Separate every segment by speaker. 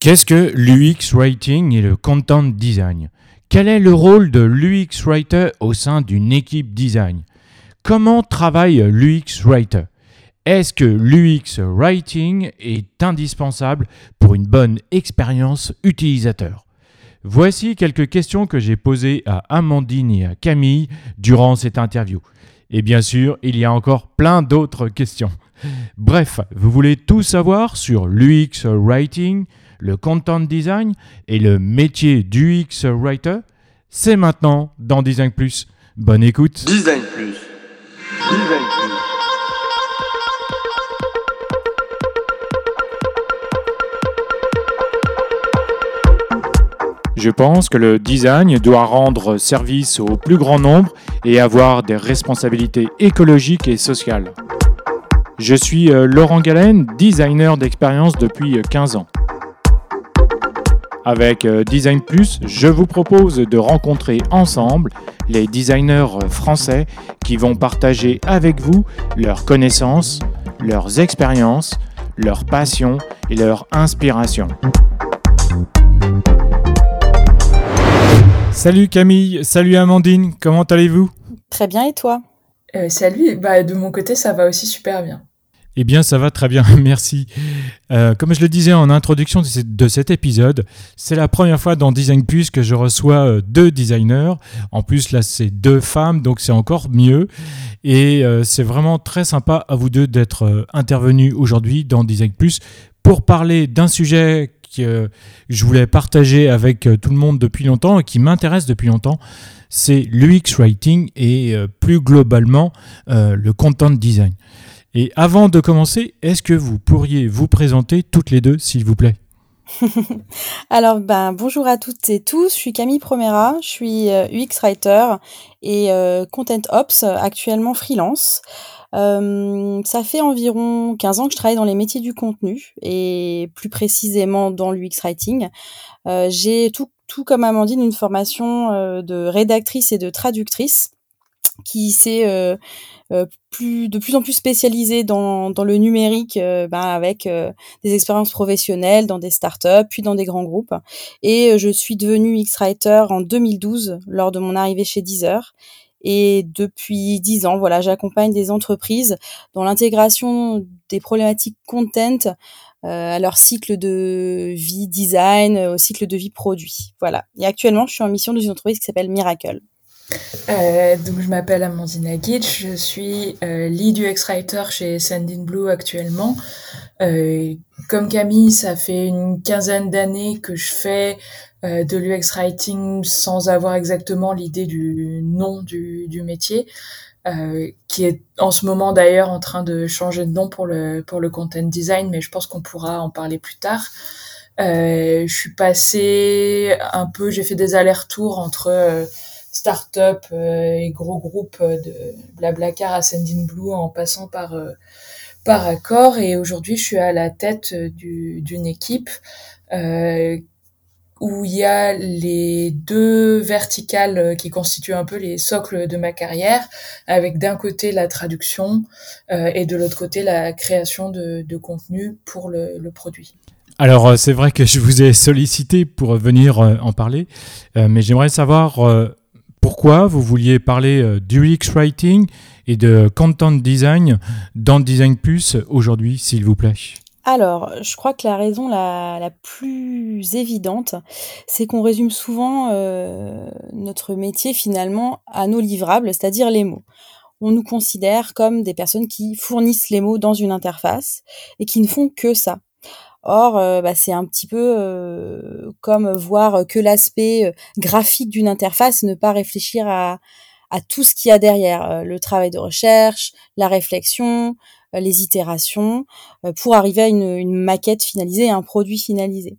Speaker 1: Qu'est-ce que l'UX Writing et le Content Design? Quel est le rôle de l'UX Writer au sein d'une équipe design? Comment travaille l'UX Writer? Est-ce que l'UX Writing est indispensable pour une bonne expérience utilisateur? Voici quelques questions que j'ai posées à Amandine et à Camille durant cette interview. Et bien sûr, il y a encore plein d'autres questions. Bref, vous voulez tout savoir sur l'UX Writing, le content design et le métier d'UX Writer C'est maintenant dans Design Plus. Bonne écoute.
Speaker 2: Design Plus. Design Plus.
Speaker 1: Je pense que le design doit rendre service au plus grand nombre et avoir des responsabilités écologiques et sociales. Je suis euh, Laurent Galen, designer d'expérience depuis 15 ans. Avec euh, Design Plus, je vous propose de rencontrer ensemble les designers français qui vont partager avec vous leurs connaissances, leurs expériences, leurs passions et leurs inspirations. Salut Camille, salut Amandine, comment allez-vous?
Speaker 3: Très bien et toi?
Speaker 4: Euh, Salut, bah, de mon côté ça va aussi super bien.
Speaker 1: Eh bien, ça va très bien, merci. Euh, comme je le disais en introduction de cet épisode, c'est la première fois dans Design Plus que je reçois euh, deux designers. En plus, là, c'est deux femmes, donc c'est encore mieux. Et c'est vraiment très sympa à vous deux d'être intervenus aujourd'hui dans Design Plus pour parler d'un sujet que je voulais partager avec euh, tout le monde depuis longtemps et qui m'intéresse depuis longtemps, c'est l'UX Writing et euh, plus globalement euh, le Content Design. Et avant de commencer, est-ce que vous pourriez vous présenter toutes les deux, s'il vous plaît?
Speaker 3: Alors, ben, bonjour à toutes et tous. Je suis Camille Promera, je suis UX Writer et Content Ops, actuellement freelance. Euh, ça fait environ 15 ans que je travaille dans les métiers du contenu et plus précisément dans l'UX Writing. Euh, j'ai tout, comme Amandine une formation euh, de rédactrice et de traductrice qui s'est euh, euh, plus de plus en plus spécialisée dans, dans le numérique ben, avec des expériences professionnelles dans des startups puis dans des grands groupes et je suis devenue X-Writer en 2012 lors de mon arrivée chez Deezer et depuis dix ans, voilà, j'accompagne des entreprises dans l'intégration des problématiques content euh, à leur cycle de vie design, au cycle de vie produit. Voilà. Et actuellement, je suis en mission dans une entreprise qui s'appelle Miracle.
Speaker 4: Euh, donc je m'appelle Amandine Aguitch, je suis euh, lead UX writer chez Sending Blue actuellement. Euh, comme Camille, ça fait une quinzaine d'années que je fais euh, de l'UX writing sans avoir exactement l'idée du nom du, du métier, euh, qui est en ce moment d'ailleurs en train de changer de nom pour le pour le content design, mais je pense qu'on pourra en parler plus tard. Euh, je suis passée un peu, j'ai fait des allers-retours entre start-up euh, et gros groupes de Blablacar à Sending Blue en passant par par accord et aujourd'hui je suis à la tête d'une équipe euh, où il y a les deux verticales euh, qui constituent un peu les socles de ma carrière, avec d'un côté la traduction euh, et de l'autre côté la création de, contenu pour le, produit.
Speaker 1: Alors euh, c'est vrai que je vous ai sollicité pour venir en parler, mais j'aimerais savoir pourquoi vous vouliez parler du UX Writing et de Content Design dans Design Plus aujourd'hui, s'il vous plaît?
Speaker 3: Alors, je crois que la raison la, plus évidente, c'est qu'on résume souvent euh, notre métier finalement à nos livrables, c'est-à-dire les mots. On nous considère comme des personnes qui fournissent les mots dans une interface et qui ne font que ça. Or, euh, bah, c'est un petit peu euh, comme voir que l'aspect graphique d'une interface, ne pas réfléchir à, à tout ce qu'il y a derrière, le travail de recherche, la réflexion, euh, les itérations euh, pour arriver à une, maquette finalisée, un produit finalisé.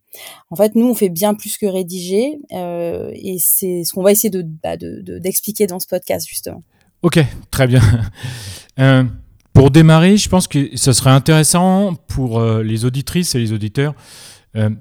Speaker 3: En fait, nous, on fait bien plus que rédiger euh, et c'est ce qu'on va essayer de, bah, d'expliquer dans ce podcast justement.
Speaker 1: Ok, très bien. pour démarrer, je pense que ce serait intéressant pour les auditrices et les auditeurs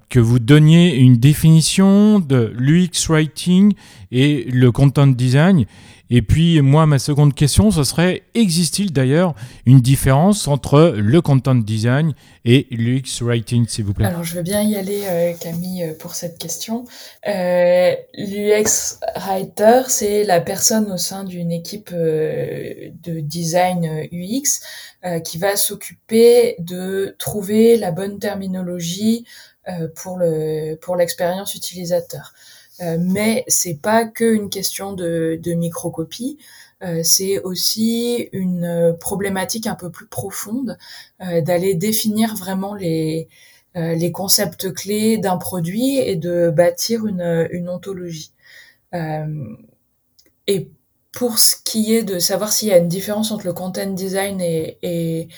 Speaker 1: que vous donniez une définition de l'UX writing et le content design Et puis, moi, ma seconde question, ce serait, existe-t-il d'ailleurs une différence entre le content design et l'UX writing, s'il vous plaît?
Speaker 4: Alors, je veux bien y aller, euh, Camille, euh, pour cette question. Euh, L'UX writer, c'est la personne au sein d'une équipe de design UX qui va s'occuper de trouver la bonne terminologie pour le pour l'expérience utilisateur. Euh, mais c'est pas que une question de, de microcopie. Euh, c'est aussi une euh, problématique un peu plus profonde d'aller définir vraiment les, les concepts clés d'un produit et de bâtir une, une ontologie. et pour ce qui est de savoir s'il y a une différence entre le content design et, et,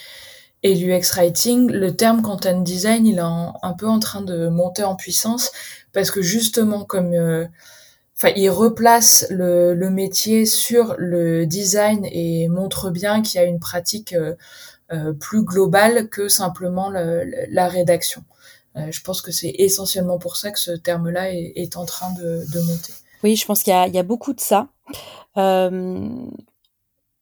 Speaker 4: et l'UX writing, le terme content design, il est un peu en train de monter en puissance parce que justement comme euh, enfin il replace le, métier sur le design et montre bien qu'il y a une pratique euh, euh plus globale que simplement le, la rédaction. Je pense que c'est essentiellement pour ça que ce terme-là est, en train de, monter.
Speaker 3: Oui, je pense qu'il y, a beaucoup de ça.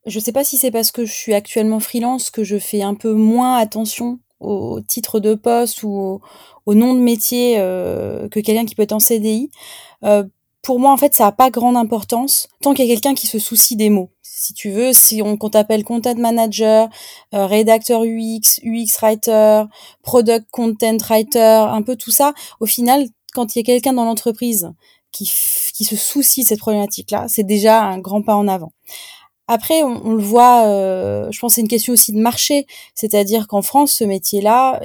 Speaker 3: Je sais pas si c'est parce que je suis actuellement freelance que je fais un peu moins attention au titre de poste ou au, nom de métier euh, que quelqu'un qui peut être en CDI. Euh, pour moi, en fait, ça n'a pas grande importance tant qu'il y a quelqu'un qui se soucie des mots. Si tu veux, si on, t'appelle content manager, euh, rédacteur UX, UX writer, product content writer, un peu tout ça, au final, quand il y a quelqu'un dans l'entreprise qui, qui se soucie de cette problématique-là, c'est déjà un grand pas en avant. Après, on, on le voit, euh, je pense que c'est une question aussi de marché, c'est-à-dire qu'en France, ce métier-là,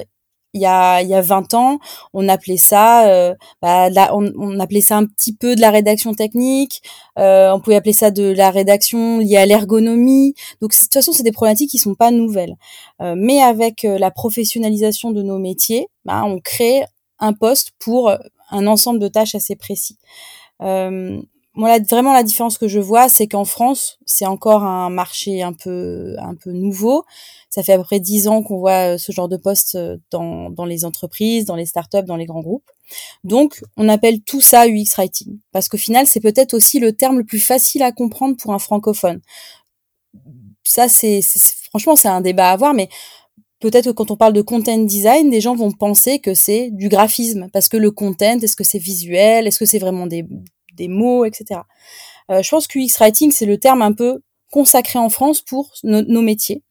Speaker 3: il y a il y a 20 ans, on appelait ça euh, bah, on, on, appelait ça un petit peu de la rédaction technique, euh, on pouvait appeler ça de la rédaction liée à l'ergonomie. Donc de toute façon, c'est des problématiques qui sont pas nouvelles. Euh, mais avec euh, la professionnalisation de nos métiers, bah, on crée un poste pour un ensemble de tâches assez précis. Moi, vraiment, la différence que je vois, c'est qu'en France, c'est encore un marché un peu, un peu nouveau. Ça fait à peu près dix ans qu'on voit euh, ce genre de poste euh, dans, dans les entreprises, dans les startups, dans les grands groupes. Donc, on appelle tout ça UX writing. Parce qu'au final, c'est peut-être aussi le terme le plus facile à comprendre pour un francophone. Ça, c'est, franchement, c'est un débat à avoir, mais peut-être que quand on parle de content design, des gens vont penser que c'est du graphisme. Parce que le content, est-ce que c'est visuel? Est-ce que c'est vraiment des, des mots, etc. Euh, je pense que UX writing, c'est le terme un peu consacré en France pour nos métiers.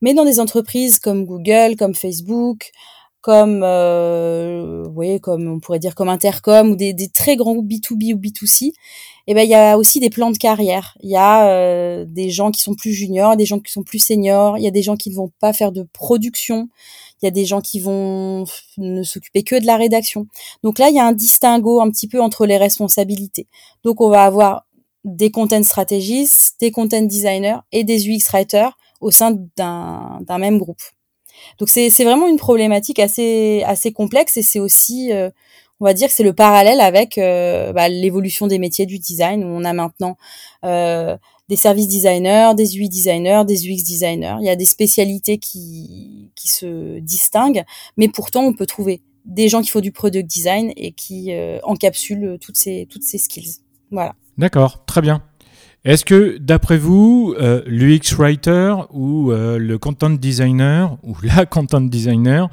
Speaker 3: Mais dans des entreprises comme Google, comme Facebook, comme euh, oui, comme on pourrait dire comme Intercom ou des, très grands groupes B2B ou B2C, eh ben il y a aussi des plans de carrière. Il y a euh, des gens qui sont plus juniors, des gens qui sont plus seniors, il y a des gens qui ne vont pas faire de production, il y a des gens qui vont ne s'occuper que de la rédaction. Donc là, il y a un distinguo un petit peu entre les responsabilités. Donc on va avoir des content strategists, des content designers et des UX writers au sein d'un même groupe. Donc c'est vraiment une problématique assez complexe et c'est aussi euh, on va dire c'est le parallèle avec euh, bah, l'évolution des métiers du design où on a maintenant euh, des services designers, des UI designers, des UX designers. Il y a des spécialités qui, qui se distinguent, mais pourtant on peut trouver des gens qui font du product design et qui euh, encapsulent toutes ces, toutes ces skills. Voilà.
Speaker 1: D'accord, très bien. Est-ce que, d'après vous, euh, l'UX writer ou euh, le content designer ou la content designer,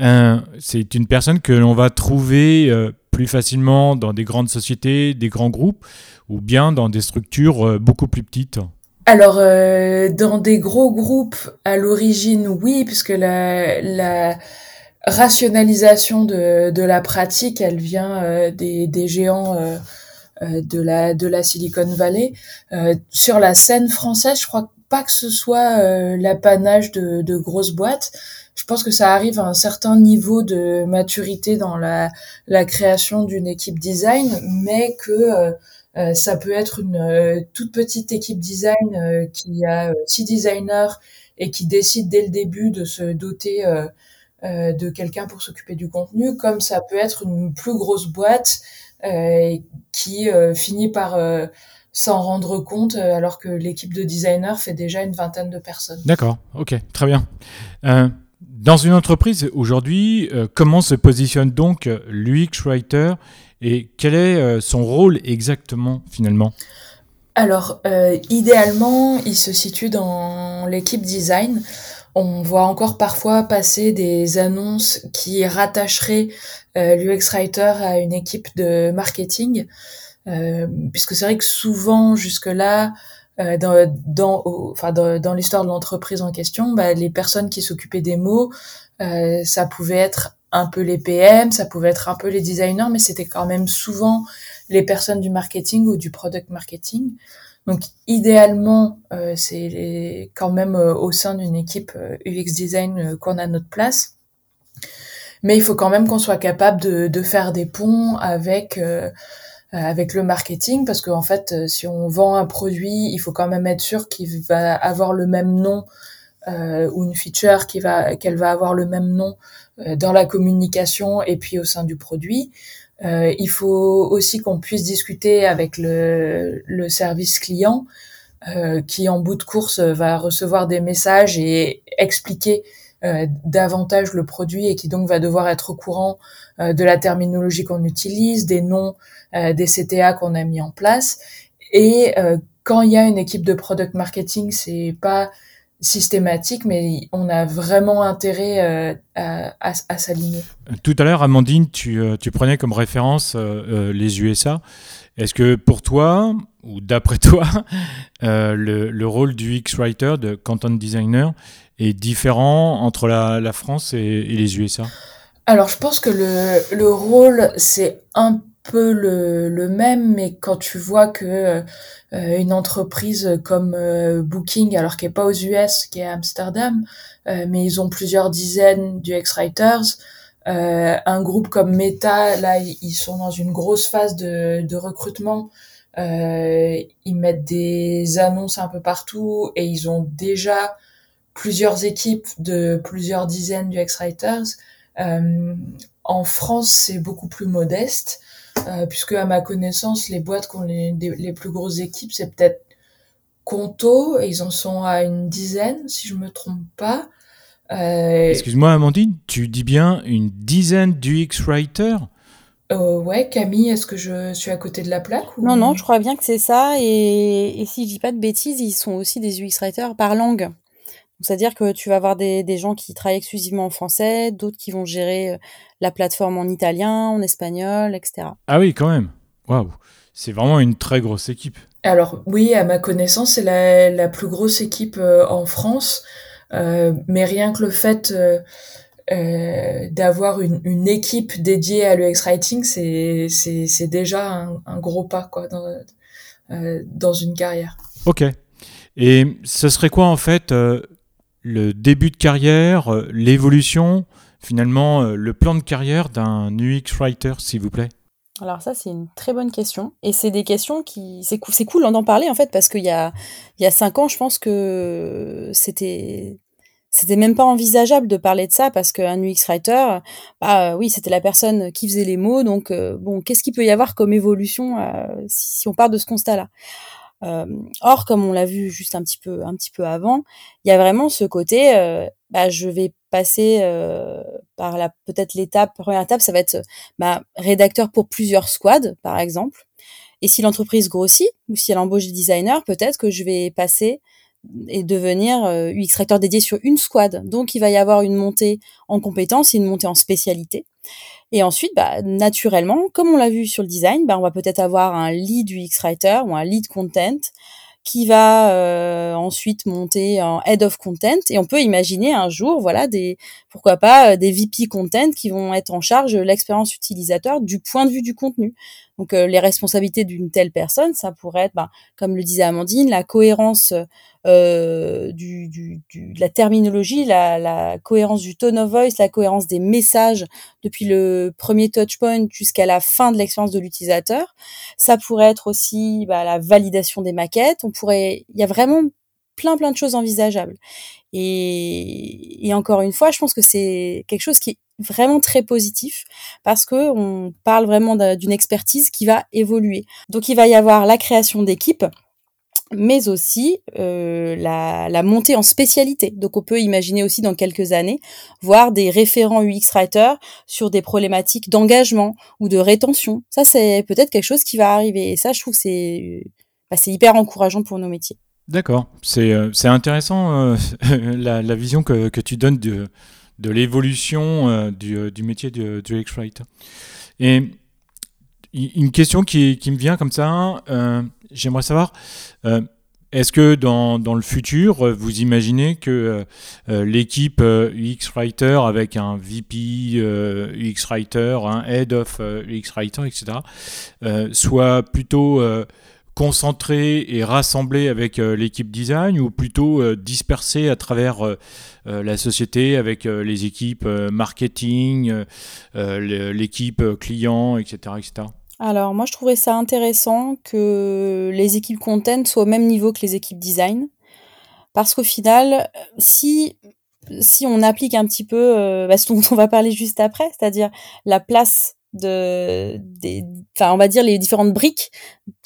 Speaker 1: euh, c'est une personne que l'on va trouver plus facilement dans des grandes sociétés, des grands groupes, ou bien dans des structures beaucoup plus petites?
Speaker 4: Alors, dans des gros groupes, à l'origine, oui, puisque la, la rationalisation de, la pratique, elle vient des, géants de, la, de la Silicon Valley. Euh, sur la scène française, je crois pas que ce soit l'apanage de, de, grosses boîtes. Je pense que ça arrive à un certain niveau de maturité dans la, la création d'une équipe design, mais que euh, ça peut être une euh, toute petite équipe design euh, qui a six designers et qui décide dès le début de se doter de quelqu'un pour s'occuper du contenu, comme ça peut être une plus grosse boîte qui finit par s'en rendre compte alors que l'équipe de designers fait déjà une vingtaine de personnes.
Speaker 1: D'accord, ok, très bien. Euh, dans une entreprise aujourd'hui, euh, comment se positionne donc l'UX Writer et quel est euh, son rôle exactement finalement?
Speaker 4: Alors, euh, idéalement, il se situe dans l'équipe design. On voit encore parfois passer des annonces qui rattacheraient euh, l'UX Writer à une équipe de marketing, euh, puisque c'est vrai que souvent, jusque-là, euh, dans, dans, enfin, dans, l'histoire de l'entreprise en question, bah, les personnes qui s'occupaient des mots, euh, ça pouvait être un peu les PM, ça pouvait être un peu les designers, mais c'était quand même souvent les personnes du marketing ou du product marketing. Donc idéalement, euh, c'est quand même euh, au sein d'une équipe euh, UX design qu'on a notre place. Mais il faut quand même qu'on soit capable de, de, faire des ponts avec avec le marketing parce qu'en fait, si on vend un produit, il faut quand même être sûr qu'il va avoir le même nom ou une feature qui va qu'elle va avoir le même nom dans la communication et puis au sein du produit. Euh, il faut aussi qu'on puisse discuter avec le, le service client euh, qui, en bout de course, va recevoir des messages et expliquer euh, davantage le produit et qui donc va devoir être au courant euh, de la terminologie qu'on utilise, des noms euh, des CTA qu'on a mis en place. Et quand il y a une équipe de product marketing, c'est pas systématique, mais on a vraiment intérêt euh, à, s'aligner.
Speaker 1: Tout à l'heure, Amandine, tu, euh, prenais comme référence euh, les USA. Est-ce que pour toi, ou d'après toi, le, le, rôle du X-Writer, de content designer, est différent entre la, France et, les USA
Speaker 4: Alors, je pense que le, le rôle, c'est un peu le, le, même, mais quand tu vois que euh, une entreprise comme euh, Booking, alors qui est pas aux US, qui est à Amsterdam, euh, mais ils ont plusieurs dizaines d'UX writers. un groupe comme Meta, là, ils sont dans une grosse phase de, de recrutement. ils mettent des annonces un peu partout et ils ont déjà plusieurs équipes de plusieurs dizaines d'UX writers. en France, c'est beaucoup plus modeste. Euh, puisque à ma connaissance, les boîtes qui ont les, les plus grosses équipes, c'est peut-être Conto, et ils en sont à une dizaine, si je me trompe pas.
Speaker 1: Euh... Excuse-moi, Amandine, tu dis bien une dizaine d'UX writers
Speaker 4: euh, ouais, Camille, est-ce que je suis à côté de la plaque
Speaker 3: ou... Non, non, je crois bien que c'est ça. Et, et si je dis pas de bêtises, ils sont aussi des UX writers par langue. C'est-à-dire que tu vas avoir des, des, gens qui travaillent exclusivement en français, d'autres qui vont gérer euh, la plateforme en italien, en espagnol, etc.
Speaker 1: Ah oui, quand même. Waouh, c'est vraiment une très grosse équipe.
Speaker 4: Alors oui, à ma connaissance, c'est la, la, plus grosse équipe euh, en France. Euh, mais rien que le fait euh, euh d'avoir une, une, équipe dédiée à l'UX Writing, c'est, déjà un, un, gros pas quoi, dans, dans une carrière.
Speaker 1: Ok. Et ce serait quoi en fait le début de carrière, euh, l'évolution, finalement euh, le plan de carrière d'un UX writer, s'il vous plaît.
Speaker 3: Alors ça c'est une très bonne question. Et c'est des questions qui c'est cool c'est cool d'en parler en fait parce qu'il y a il y a cinq ans je pense que c'était c'était même pas envisageable de parler de ça parce qu'un UX writer bah oui c'était la personne qui faisait les mots. Donc euh, bon qu'est-ce qu'il peut y avoir comme évolution si, on part de ce constat là euh, or, comme on l'a vu juste un petit peu, un petit peu avant, il y a vraiment ce côté, euh, bah, je vais passer euh, par la peut-être l'étape, première étape, ça va être bah, rédacteur pour plusieurs squads, par exemple. Et si l'entreprise grossit ou si elle embauche des designers, peut-être que je vais passer et devenir UX writer dédié sur une squad. Donc, il va y avoir une montée en compétences et une montée en spécialité. Et ensuite, bah, naturellement, comme on l'a vu sur le design, bah, on va peut-être avoir un lead UX writer ou un lead content qui va euh, ensuite monter en head of content et on peut imaginer un jour voilà des pourquoi pas euh, des VP content qui vont être en charge de l'expérience utilisateur du point de vue du contenu. Donc euh, les responsabilités d'une telle personne, ça pourrait être bah, comme le disait Amandine, la cohérence euh, du, du, du, de la terminologie, la, la, cohérence du tone of voice, la cohérence des messages depuis le premier touchpoint jusqu'à la fin de l'expérience de l'utilisateur. Ça pourrait être aussi bah, la validation des maquettes. On pourrait, il y a vraiment plein plein de choses envisageables. Et, et encore une fois, je pense que c'est quelque chose qui est vraiment très positif parce que on parle vraiment d'une expertise qui va évoluer. Donc il va y avoir la création d'équipes mais aussi euh, la, montée en spécialité. Donc on peut imaginer aussi dans quelques années voir des référents UX writers sur des problématiques d'engagement ou de rétention. Ça c'est peut-être quelque chose qui va arriver. Et ça je trouve c'est bah, c'est hyper encourageant pour nos métiers.
Speaker 1: D'accord, c'est c'est intéressant la, la, vision que, que, tu donnes de, de l'évolution du, du, métier de, du X-Writer. Et une question qui, qui, me vient comme ça, j'aimerais savoir, est-ce que dans, dans, le futur, euh, vous imaginez que euh, euh, l'équipe UX Writer avec un VP UX Writer, un Head of UX Writer, etc., soit plutôt concentrée et rassemblée avec l'équipe design ou plutôt dispersée à travers la société avec les équipes marketing, l'équipe client, etc., etc.
Speaker 3: Alors moi je trouverais ça intéressant que les équipes content soient au même niveau que les équipes design. Parce qu'au final, si, si on applique un petit peu euh, bah, ce dont on va parler juste après, c'est-à-dire la place de, des, enfin on va dire les différentes briques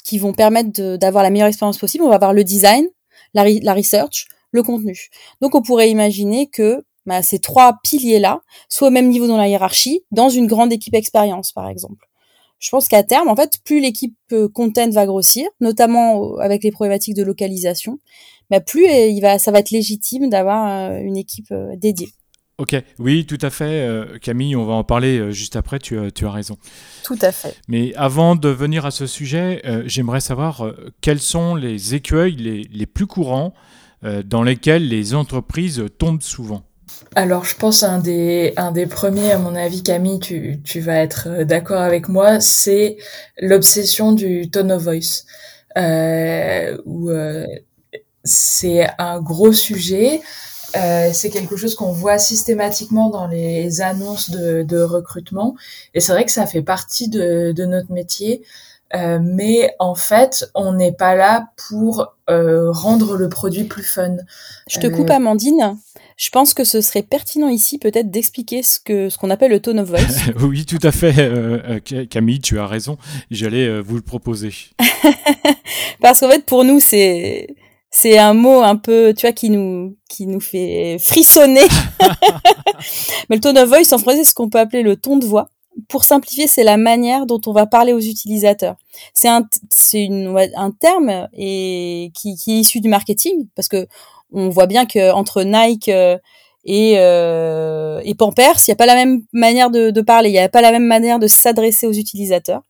Speaker 3: qui vont permettre d'avoir la meilleure expérience possible, on va avoir le design, la, la research, le contenu. Donc on pourrait imaginer que bah, ces trois piliers-là soient au même niveau dans la hiérarchie, dans une grande équipe expérience par exemple je pense qu'à terme, en fait, plus l'équipe euh, content va grossir, notamment avec les problématiques de localisation, bah plus euh, il va, ça va être légitime d'avoir euh, une équipe dédiée.
Speaker 1: Ok, oui, tout à fait, Camille, on va en parler juste après, tu, tu, as raison.
Speaker 3: Tout à fait.
Speaker 1: Mais avant de venir à ce sujet, j'aimerais savoir quels sont les écueils les, les plus courants dans lesquels les entreprises tombent souvent?
Speaker 4: Alors, je pense un des, un des premiers, à mon avis, Camille, tu, tu vas être euh, d'accord avec moi, c'est l'obsession du tone of voice. Euh, où euh, c'est un gros sujet. Euh, c'est quelque chose qu'on voit systématiquement dans les annonces de, de recrutement. Et c'est vrai que ça fait partie de, de notre métier. Euh, mais en fait, on n'est pas là pour euh, rendre le produit plus fun.
Speaker 3: Je te coupe, Amandine. Je pense que ce serait pertinent ici peut-être d'expliquer ce que ce qu'on appelle le tone of voice.
Speaker 1: oui, tout à fait, euh, euh, Camille, tu as raison. J'allais euh, vous le proposer.
Speaker 3: Parce qu'en fait, pour nous, c'est c'est un mot un peu, tu vois, qui nous qui nous fait frissonner. Mais le tone of voice en français, c'est ce qu'on peut appeler le ton de voix. Pour simplifier, c'est la manière dont on va parler aux utilisateurs. C'est un, c'est un terme et qui, qui est issu du marketing parce que on voit bien que entre Nike euh, et, euh, et Pampers, il n'y a pas la même manière de, parler, il n'y a pas la même manière de s'adresser aux utilisateurs.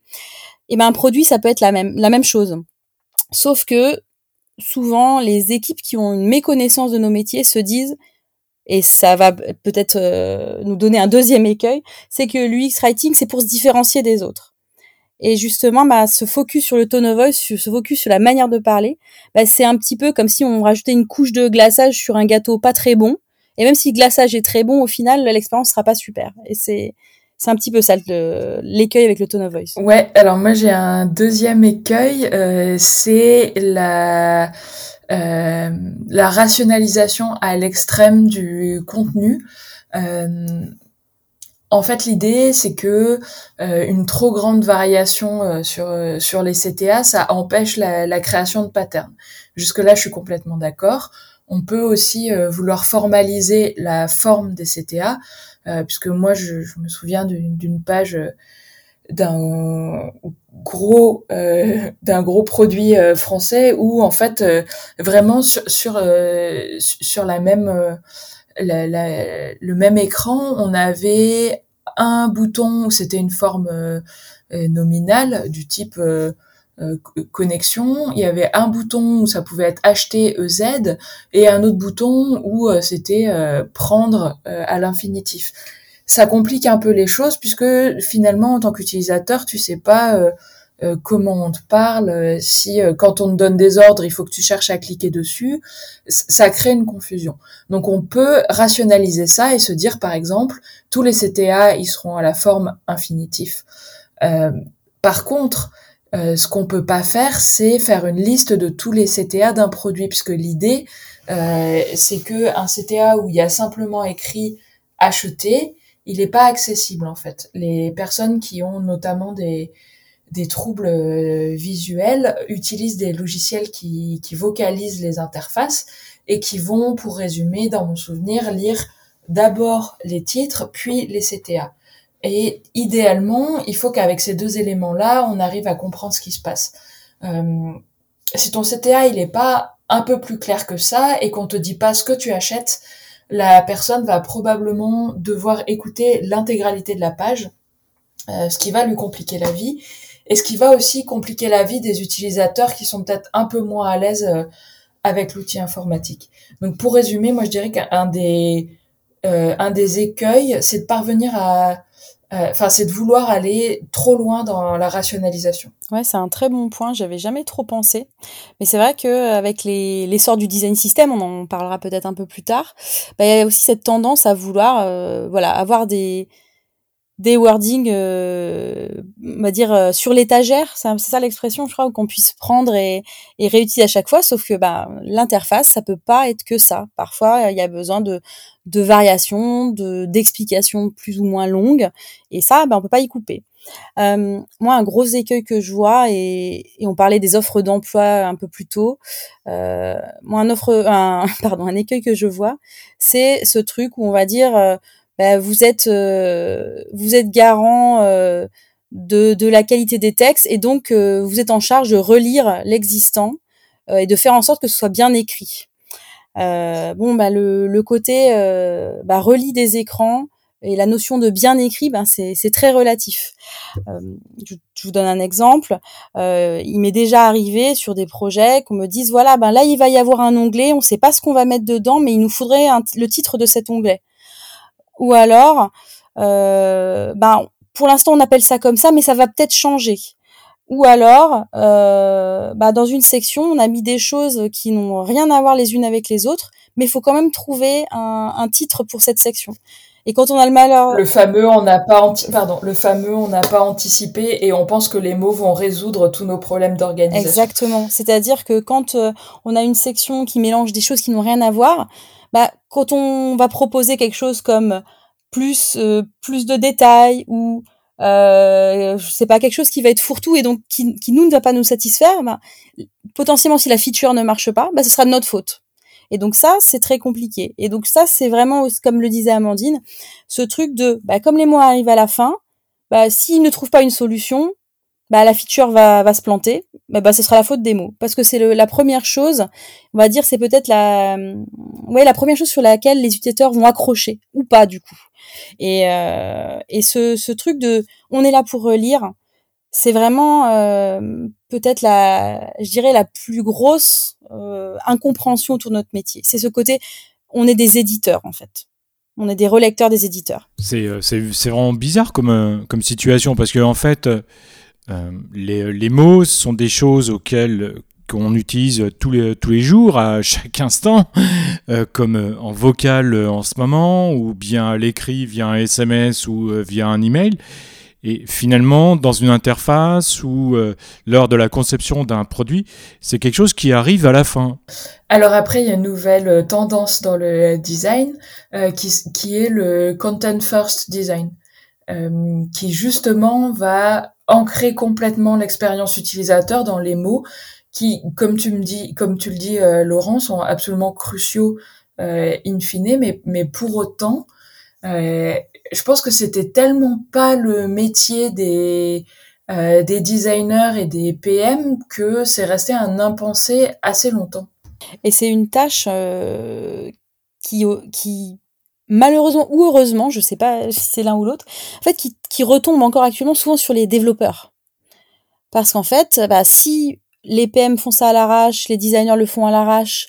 Speaker 3: Et ben un produit, ça peut être la même, la même chose. Sauf que souvent, les équipes qui ont une méconnaissance de nos métiers se disent, et ça va peut-être euh, nous donner un deuxième écueil, c'est que l'UX Writing, c'est pour se différencier des autres. Et justement, bah, ce focus sur le tone of voice, ce focus sur la manière de parler, bah, c'est un petit peu comme si on rajoutait une couche de glaçage sur un gâteau pas très bon. Et même si le glaçage est très bon, au final, l'expérience sera pas super. Et c'est c'est un petit peu ça l'écueil avec le tone of voice.
Speaker 4: Ouais, alors moi j'ai un deuxième écueil, euh, c'est la euh, la rationalisation à l'extrême du contenu. Euh, en fait, l'idée, c'est que euh, une trop grande variation euh, sur euh, sur les CTA, ça empêche la, la création de patterns. Jusque là, je suis complètement d'accord. On peut aussi vouloir formaliser la forme des CTA, puisque moi, je, je me souviens d'une page d'un gros d'un gros produit français où en fait vraiment sur sur, sur la même le même écran, on avait un bouton où c'était une forme euh, euh, nominale du type euh, connexion. Il y avait un bouton où ça pouvait être acheter EZ et un autre bouton où c'était prendre à l'infinitif. Ça complique un peu les choses puisque finalement en tant qu'utilisateur, tu sais pas euh, comment on te parle, euh, si euh, quand on te donne des ordres, il faut que tu cherches à cliquer dessus, ça crée une confusion. Donc on peut rationaliser ça et se dire par exemple, tous les CTA, ils seront à la forme infinitif. par contre, ce qu'on peut pas faire, c'est faire une liste de tous les CTA d'un produit, puisque l'idée, c'est que un CTA où il y a simplement écrit acheter, il n'est pas accessible en fait. Les personnes qui ont notamment des des troubles euh, visuels utilisent des logiciels qui, vocalisent les interfaces et qui vont, pour résumer, dans mon souvenir, lire d'abord les titres, puis les CTA. Et idéalement, il faut qu'avec ces deux éléments-là, on arrive à comprendre ce qui se passe. Euh, si ton CTA il est pas un peu plus clair que ça et qu'on te dit pas ce que tu achètes, la personne va probablement devoir écouter l'intégralité de la page, euh, ce qui va lui compliquer la vie et ce qui va aussi compliquer la vie des utilisateurs qui sont peut-être un peu moins à l'aise euh, avec l'outil informatique. Donc pour résumer, moi je dirais qu'un des euh, un des écueils, c'est de parvenir à enfin c'est de vouloir aller trop loin dans la rationalisation.
Speaker 3: Ouais, c'est un très bon point, j'avais jamais trop pensé. Mais c'est vrai que avec les l'essor du design system, on en parlera peut-être un peu plus tard, bah, il y a aussi cette tendance à vouloir euh, voilà, avoir des des wordings, euh, on va dire, euh, sur l'étagère, c'est ça l'expression, je crois, qu'on puisse prendre et, et, réutiliser à chaque fois, sauf que bah, l'interface, ça peut pas être que ça. Parfois, il y a besoin de, de variations, de d'explications plus ou moins longues, et ça, bah, on peut pas y couper. Euh, moi, un gros écueil que je vois, et, et on parlait des offres d'emploi un peu plus tôt, euh, moi, un, offre, un, pardon, un écueil que je vois, c'est ce truc où on va dire euh, bah, vous êtes euh, vous garant euh, de, la qualité des textes et donc euh, vous êtes en charge de relire l'existant et de faire en sorte que ce soit bien écrit. bon, bah, le, côté bah, relis des écrans et la notion de bien écrit, ben c'est très relatif. je, je, vous donne un exemple. il m'est déjà arrivé sur des projets qu'on me dise voilà, ben là il va y avoir un onglet, on ne sait pas ce qu'on va mettre dedans, mais il nous faudrait le titre de cet onglet ou alors, euh, ben, pour l'instant on appelle ça comme ça, mais ça va peut-être changer. Ou alors, euh, bah, dans une section, on a mis des choses qui n'ont rien à voir les unes avec les autres, mais il faut quand même trouver un, un, titre pour cette section. Et quand on a le malheur,
Speaker 4: le fameux on n'a pas pardon, le fameux on n'a pas anticipé et on pense que les mots vont résoudre tous nos problèmes d'organisation.
Speaker 3: Exactement. C'est-à-dire que quand euh, on a une section qui mélange des choses qui n'ont rien à voir, bah, quand on va proposer quelque chose comme plus euh, plus de détails ou euh, pas quelque chose qui va être fourre-tout et donc qui, qui nous ne va pas nous satisfaire, bah, potentiellement si la feature ne marche pas, bah, ce sera de notre faute. Et donc ça, c'est très compliqué. Et donc ça, c'est vraiment, comme le disait Amandine, ce truc de, bah, comme les mois arrivent à la fin, bah, s'ils ne trouvent pas une solution, bah, la feature va, va se planter, bah, bah, ce sera la faute des mots. Parce que c'est la première chose, on va dire, c'est peut-être la, ouais, la première chose sur laquelle les utilisateurs vont accrocher, ou pas du coup. Et, euh, et ce, ce truc de, on est là pour lire, c'est vraiment euh, peut-être la, je dirais, la plus grosse euh, incompréhension autour de notre métier. C'est ce côté, on est des éditeurs en fait. On est des relecteurs des éditeurs.
Speaker 1: C'est, euh, c'est vraiment bizarre comme, euh, comme situation parce que en fait, euh, les, les, mots sont des choses auxquelles qu'on utilise tous les, tous les jours, à chaque instant, euh, comme euh, en vocal en ce moment, ou bien à l'écrit via un SMS ou via un email. Et finalement, dans une interface ou euh, lors de la conception d'un produit, c'est quelque chose qui arrive à la fin.
Speaker 4: Alors après, il y a une nouvelle tendance dans le design euh, qui, qui est le content first design, euh, qui justement va ancrer complètement l'expérience utilisateur dans les mots qui, comme tu me dis, comme tu le dis, euh, Laurent, sont absolument cruciaux euh, in fine, mais, mais pour autant, euh, je pense que c'était tellement pas le métier des euh, des designers et des PM que c'est resté un impensé assez longtemps.
Speaker 3: Et c'est une tâche euh, qui qui malheureusement ou heureusement, je sais pas si c'est l'un ou l'autre, en fait, qui, qui, retombe encore actuellement souvent sur les développeurs. Parce qu'en fait, bah, si les PM font ça à l'arrache, les designers le font à l'arrache,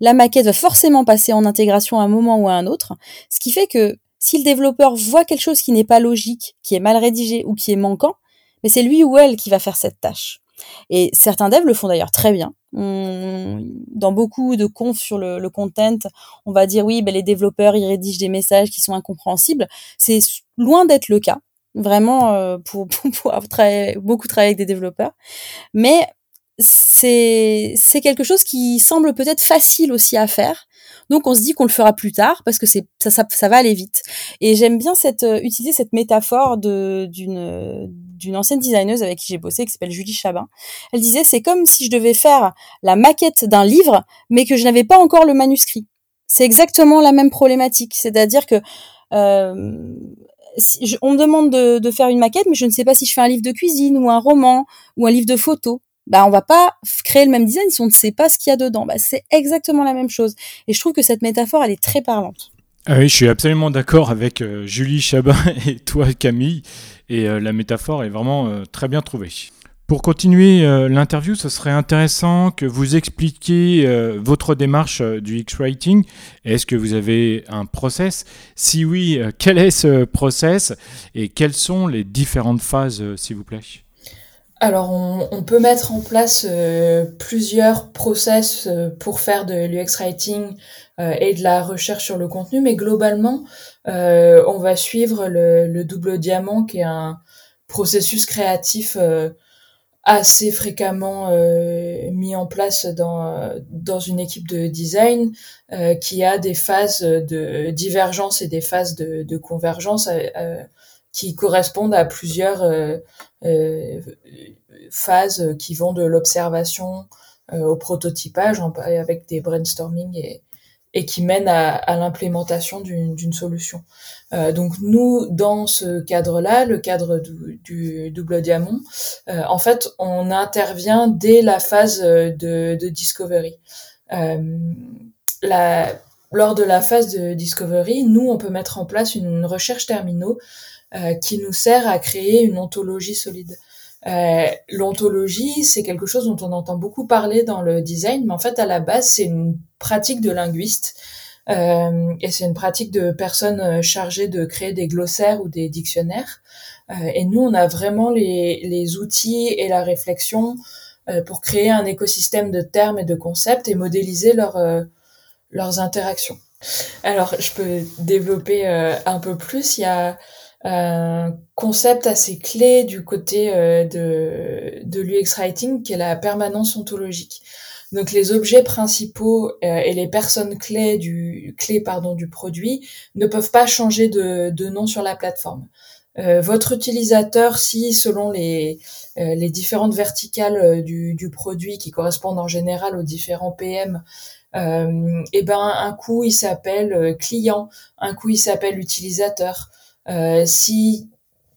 Speaker 3: la maquette va forcément passer en intégration à un moment ou à un autre. Ce qui fait que si le développeur voit quelque chose qui n'est pas logique, qui est mal rédigé ou qui est manquant, mais c'est lui ou elle qui va faire cette tâche. Et certains devs le font d'ailleurs très bien. Dans beaucoup de confs sur le, le, content, on va dire oui, ben les développeurs ils rédigent des messages qui sont incompréhensibles. C'est loin d'être le cas, vraiment euh, pour, pour, travailler, beaucoup travailler avec des développeurs. Mais c'est c'est quelque chose qui semble peut-être facile aussi à faire. Donc on se dit qu'on le fera plus tard parce que c'est ça, ça, ça va aller vite. Et j'aime bien cette euh, utiliser cette métaphore de d'une d'une ancienne designeuse avec qui j'ai bossé qui s'appelle Julie Chabin. Elle disait c'est comme si je devais faire la maquette d'un livre mais que je n'avais pas encore le manuscrit. C'est exactement la même problématique, c'est-à-dire que euh, on me demande de, de faire une maquette mais je ne sais pas si je fais un livre de cuisine ou un roman ou un livre de photos bah on va pas créer le même design si on ne sait pas ce qu'il y a dedans. Bah, c'est exactement la même chose. Et je trouve que cette métaphore, elle est très parlante.
Speaker 1: Ah oui, je suis absolument d'accord avec euh, Julie Chabin et toi Camille. Et euh, la métaphore est vraiment euh, très bien trouvée. Pour continuer l'interview, ce serait intéressant que vous expliquiez votre démarche du X-Writing. Est-ce que vous avez un process? Si oui, quel est ce process? Et quelles sont les différentes phases, s'il vous plaît?
Speaker 4: Alors, on, peut mettre en place plusieurs process pour faire de l'UX writing euh, et de la recherche sur le contenu, mais globalement, euh, on va suivre le, double diamant, qui est un processus créatif euh, assez fréquemment mis en place dans dans une équipe de design qui a des phases de divergence et des phases de convergence qui correspondent à plusieurs phases qui vont de l'observation au prototypage avec des brainstorming et, et qui mène à, l'implémentation d'une solution. Euh, donc nous, dans ce cadre-là, le cadre du, double diamant, euh, en fait, on intervient dès la phase de, discovery. Euh, lors de la phase de discovery, nous, on peut mettre en place une recherche terminaux euh, qui nous sert à créer une ontologie solide. Euh, L'ontologie, c'est quelque chose dont on entend beaucoup parler dans le design, mais en fait, à la base, c'est une pratique de linguiste. Euh, et c'est une pratique de personnes euh, chargées de créer des glossaires ou des dictionnaires. Euh, et nous, on a vraiment les, les outils et la réflexion euh, pour créer un écosystème de termes et de concepts et modéliser leur, leurs interactions. Alors, je peux développer un peu plus. Il y a concept assez clé du côté euh, de, de l'UX Writing qui est la permanence ontologique. Donc les objets principaux euh, et les personnes clés du clés pardon du produit ne peuvent pas changer de, de nom sur la plateforme. Euh, votre utilisateur, si selon les, les différentes verticales du, du, produit qui correspondent en général aux différents PM, euh, et eh ben un coup il s'appelle client, un coup il s'appelle utilisateur, euh, si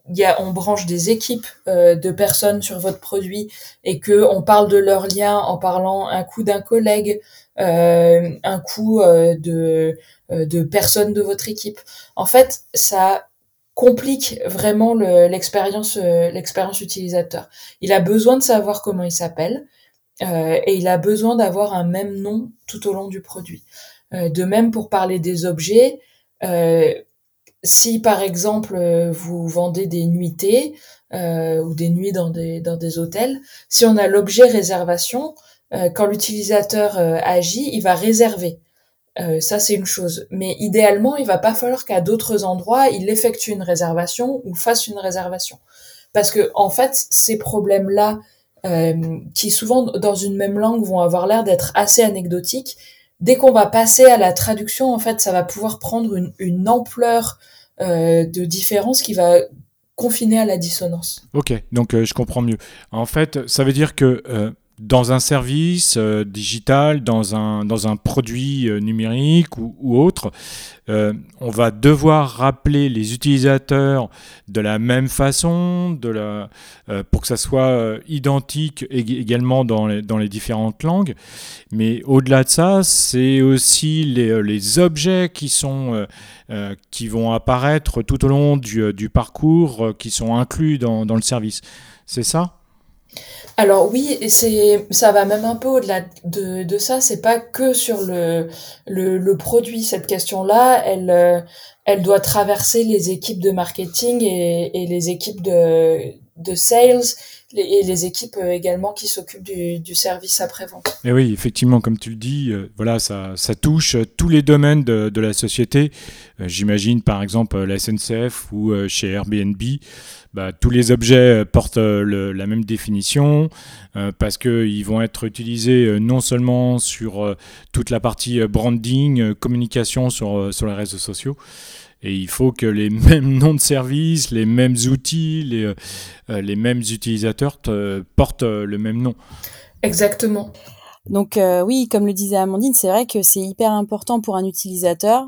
Speaker 4: y a, on branche des équipes euh, de personnes sur votre produit et que on parle de leur lien en parlant un coup d'un collègue, euh, un coup euh, de euh, de personnes de votre équipe. En fait, ça complique vraiment l'expérience l'expérience utilisateur. Il a besoin de savoir comment il s'appelle et il a besoin d'avoir un même nom tout au long du produit. de même pour parler des objets. Euh, si par exemple euh, vous vendez des nuitées euh, ou des nuits dans des, dans des hôtels, si on a l'objet réservation, euh, quand l'utilisateur euh, agit, il va réserver. ça c'est une chose. Mais idéalement, il va pas falloir qu'à d'autres endroits, il effectue une réservation ou fasse une réservation. Parce que en fait, ces problèmes-là, qui souvent dans une même langue vont avoir l'air d'être assez anecdotiques, dès qu'on va passer à la traduction, en fait, ça va pouvoir prendre une, ampleur euh, de différence qui va confiner à la dissonance.
Speaker 1: Ok, donc euh, je comprends mieux. En fait, ça veut dire que euh, dans un service euh, digital, dans un, dans un produit euh, numérique ou, autre, euh, on va devoir rappeler les utilisateurs de la même façon, de la, pour que ça soit identique également dans les, dans les différentes langues. Mais au-delà de ça, c'est aussi les, les, objets qui, sont, qui vont apparaître tout au long du, du parcours, qui sont inclus dans, dans le service. C'est ça?
Speaker 4: Alors oui, c'est ça va même un peu au-delà de, de ça. C'est pas que sur le, le, le produit cette question-là. Elle euh, elle doit traverser les équipes de marketing et, et les équipes de de sales et les équipes euh, également qui s'occupent du, service après-vente.
Speaker 1: Et oui, effectivement, comme tu le dis, euh, voilà, ça, touche tous les domaines de, la société. Euh, J'imagine par exemple la SNCF ou euh, chez Airbnb bah, tous les objets euh, portent euh, la même définition euh, parce qu'ils vont être utilisés euh, non seulement sur toute la partie branding, communication sur les réseaux sociaux, et il faut que les mêmes noms de service, les mêmes outils, les, les mêmes utilisateurs te, portent le même nom.
Speaker 4: Exactement.
Speaker 3: Donc euh, oui, comme le disait Amandine, c'est vrai que c'est hyper important pour un utilisateur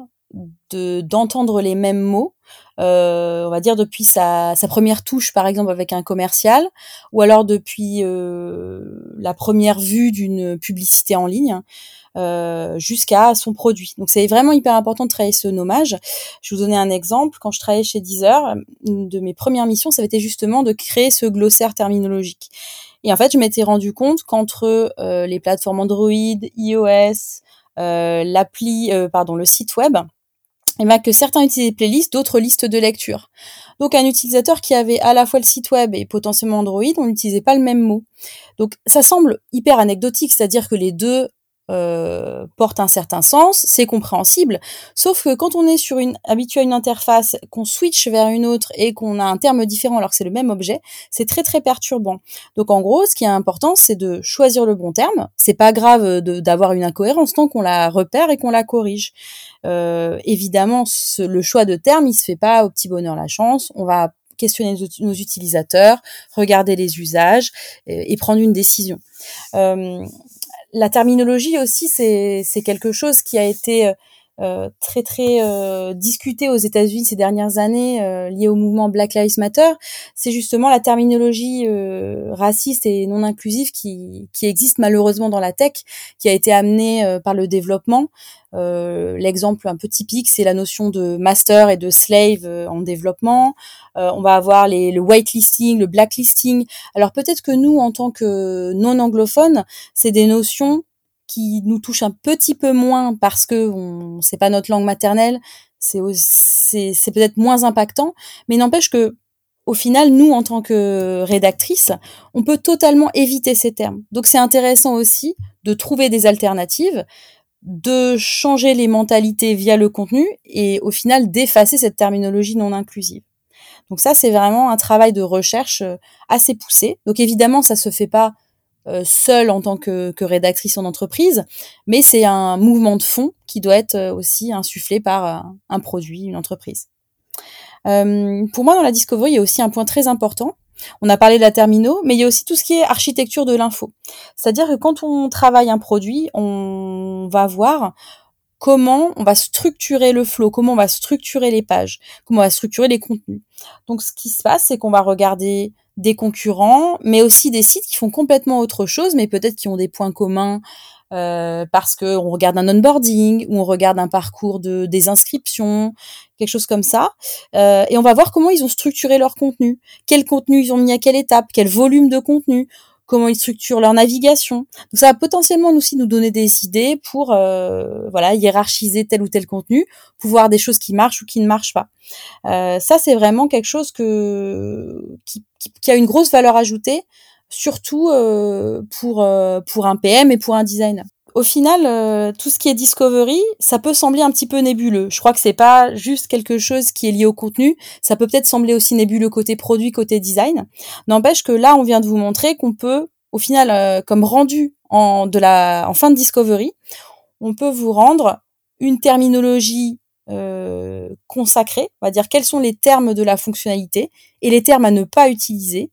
Speaker 3: de d'entendre les mêmes mots on va dire depuis sa, sa, première touche, par exemple avec un commercial, ou alors depuis la première vue d'une publicité en ligne. Euh, jusqu'à son produit. Donc c'est vraiment hyper important de travailler ce nommage. Je vous donner un exemple. Quand je travaillais chez Deezer, une de mes premières missions, ça avait été justement de créer ce glossaire terminologique. Et en fait, je m'étais rendu compte qu'entre euh, les plateformes Android, iOS, euh, l'appli, pardon, le site web, et eh ben, que certains utilisaient des playlists, d'autres listes de lecture. Donc un utilisateur qui avait à la fois le site web et potentiellement Android, on n'utilisait pas le même mot. Donc ça semble hyper anecdotique, c'est-à-dire que les deux euh, porte un certain sens, c'est compréhensible. Sauf que quand on est sur une habitué à une interface, qu'on switch vers une autre et qu'on a un terme différent alors que c'est le même objet, c'est très très perturbant. Donc en gros, ce qui est important, c'est de choisir le bon terme. C'est pas grave d'avoir une incohérence tant qu'on la repère et qu'on la corrige. Euh, évidemment, le choix de terme, il se fait pas au petit bonheur la chance. On va questionner nos, utilisateurs, regarder les usages et, et prendre une décision. Euh, la terminologie aussi, c'est quelque chose qui a été euh, très très euh, discuté aux États-Unis ces dernières années euh, lié au mouvement Black Lives Matter, c'est justement la terminologie raciste et non inclusive qui, qui existe malheureusement dans la tech, qui a été amenée par le développement. L'exemple un peu typique, c'est la notion de master et de slave en développement. on va avoir les, le whitelisting, le blacklisting. Alors peut-être que nous, en tant que non anglophones, c'est des notions qui nous touche un petit peu moins parce que on c'est pas notre langue maternelle, c'est c'est peut-être moins impactant, mais n'empêche que au final, nous, en tant que rédactrice, on peut totalement éviter ces termes. Donc c'est intéressant aussi de trouver des alternatives, de changer les mentalités via le contenu et au final d'effacer cette terminologie non inclusive. Donc ça, c'est vraiment un travail de recherche euh, assez poussé. Donc évidemment, ça se fait pas seule en tant que, rédactrice en entreprise, mais c'est un mouvement de fond qui doit être euh, aussi insufflé par euh, un produit, une entreprise. Euh, pour moi, dans la discovery, il y a aussi un point très important. On a parlé de la termino, mais il y a aussi tout ce qui est architecture de l'info. C'est-à-dire que quand on travaille un produit, on va voir comment on va structurer le flow, comment on va structurer les pages, comment on va structurer les contenus. Donc, ce qui se passe, c'est qu'on va regarder des concurrents, mais aussi des sites qui font complètement autre chose, mais peut-être qui ont des points communs euh, parce que on regarde un onboarding ou on regarde un parcours de des inscriptions, quelque chose comme ça, euh, et on va voir comment ils ont structuré leur contenu, quel contenu ils ont mis à quelle étape, quel volume de contenu, comment ils structurent leur navigation. Donc ça va potentiellement aussi nous donner des idées pour euh, voilà hiérarchiser tel ou tel contenu, pouvoir des choses qui marchent ou qui ne marchent pas. Euh, ça c'est vraiment quelque chose que qui, a une grosse valeur ajoutée, surtout euh, pour pour un PM et pour un designer au final, euh, tout ce qui est discovery, ça peut sembler un petit peu nébuleux. Je crois que c'est pas juste quelque chose qui est lié au contenu. Ça peut peut-être sembler aussi nébuleux côté produit, côté design. N'empêche que là, on vient de vous montrer qu'on peut, au final, euh, comme rendu en fin de discovery, on peut vous rendre une terminologie euh, consacrée. On va dire quels sont les termes de la fonctionnalité et les termes à ne pas utiliser.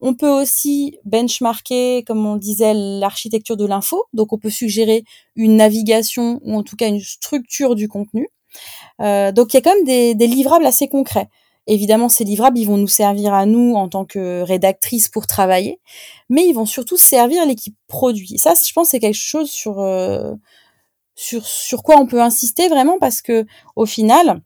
Speaker 3: On peut aussi benchmarker, comme on disait, l'architecture de l'info. Donc, on peut suggérer une navigation ou en tout cas une structure du contenu. Euh, donc, il y a quand même des, livrables assez concrets. Évidemment, ces livrables, ils vont nous servir à nous en tant que rédactrice pour travailler, mais ils vont surtout servir l'équipe produit. ça, je pense, c'est quelque chose sur euh, sur sur quoi on peut insister vraiment parce que au final,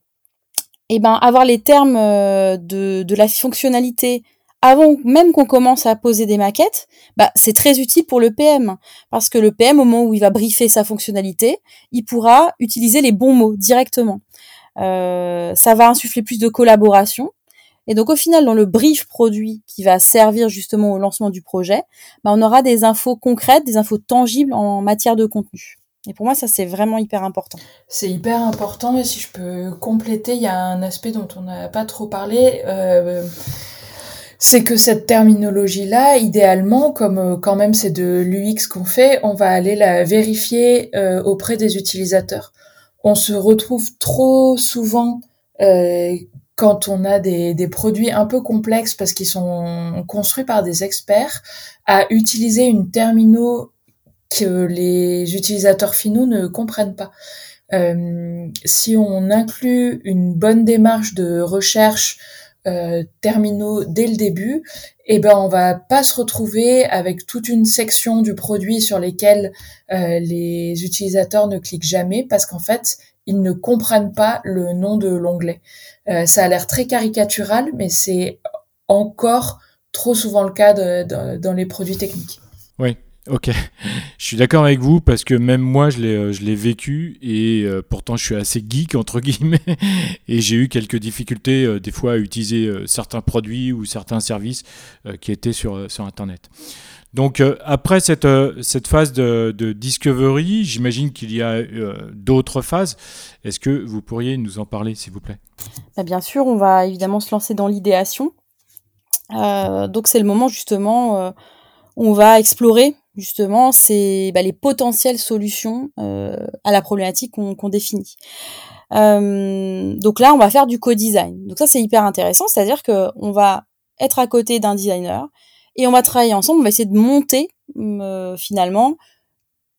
Speaker 3: eh ben avoir les termes euh, de de la fonctionnalité avant même qu'on commence à poser des maquettes, bah, c'est très utile pour le PM. Parce que le PM, au moment où il va briefer sa fonctionnalité, il pourra utiliser les bons mots directement. Euh, ça va insuffler plus de collaboration. Et donc au final, dans le brief produit qui va servir justement au lancement du projet, bah, on aura des infos concrètes, des infos tangibles en matière de contenu. Et pour moi, ça, c'est vraiment hyper important.
Speaker 4: C'est hyper important. Et si je peux compléter, il y a un aspect dont on n'a pas trop parlé. Euh, c'est que cette terminologie-là, idéalement, comme euh, quand même c'est de l'UX qu'on fait, on va aller la vérifier euh, auprès des utilisateurs. On se retrouve trop souvent euh, quand on a des, produits un peu complexes parce qu'ils sont construits par des experts à utiliser une termino que les utilisateurs finaux ne comprennent pas. si on inclut une bonne démarche de recherche terminaux dès le début, eh ben on va pas se retrouver avec toute une section du produit sur lesquels les utilisateurs ne cliquent jamais parce qu'en fait ils ne comprennent pas le nom de l'onglet. Euh, ça a l'air très caricatural, mais c'est encore trop souvent le cas dans les produits techniques.
Speaker 1: Oui, ok. Je suis d'accord avec vous parce que même moi, je l'ai, euh, je l'ai vécu et euh, pourtant je suis assez geek, entre guillemets, et j'ai eu quelques difficultés des fois à utiliser certains produits ou certains services qui étaient sur, sur Internet. Donc euh, après cette, euh, cette phase de, discovery, j'imagine qu'il y a euh, d'autres phases. Est-ce que vous pourriez nous en parler, s'il vous plaît?
Speaker 3: Bah, Bien sûr, on va évidemment se lancer dans l'idéation. donc c'est le moment justement où on va explorer justement bah, les potentielles solutions à la problématique qu'on définit. donc là, on va faire du co-design. Donc ça, c'est hyper intéressant, c'est-à-dire qu'on va être à côté d'un designer et on va travailler ensemble, on va essayer de monter euh, finalement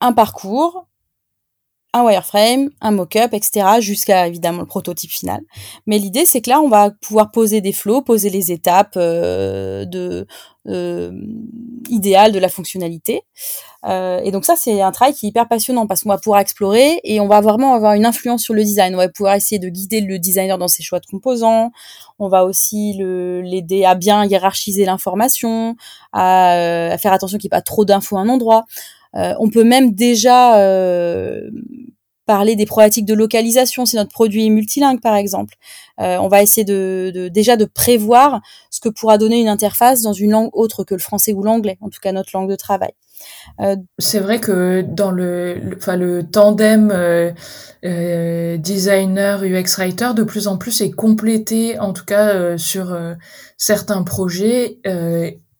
Speaker 3: un parcours, un wireframe, un mock-up, etc., jusqu'à évidemment le prototype final. Mais l'idée, c'est que là, on va pouvoir poser des flows, poser les étapes euh, euh, idéales de la fonctionnalité. Euh, et donc ça, c'est un travail qui est hyper passionnant parce qu'on va pouvoir explorer et on va vraiment avoir une influence sur le design. On va pouvoir essayer de guider le designer dans ses choix de composants. On va aussi l'aider à bien hiérarchiser l'information, à, euh, à, faire attention qu'il n'y ait pas trop d'infos à un endroit. Euh, on peut même déjà euh, parler des problématiques de localisation si notre produit est multilingue par exemple. Euh, on va essayer de, déjà de prévoir ce que pourra donner une interface dans une langue autre que le français ou l'anglais, en tout cas notre langue de travail.
Speaker 4: C'est vrai que dans le, enfin le tandem designer UX writer de plus en plus est complété, en tout cas sur certains projets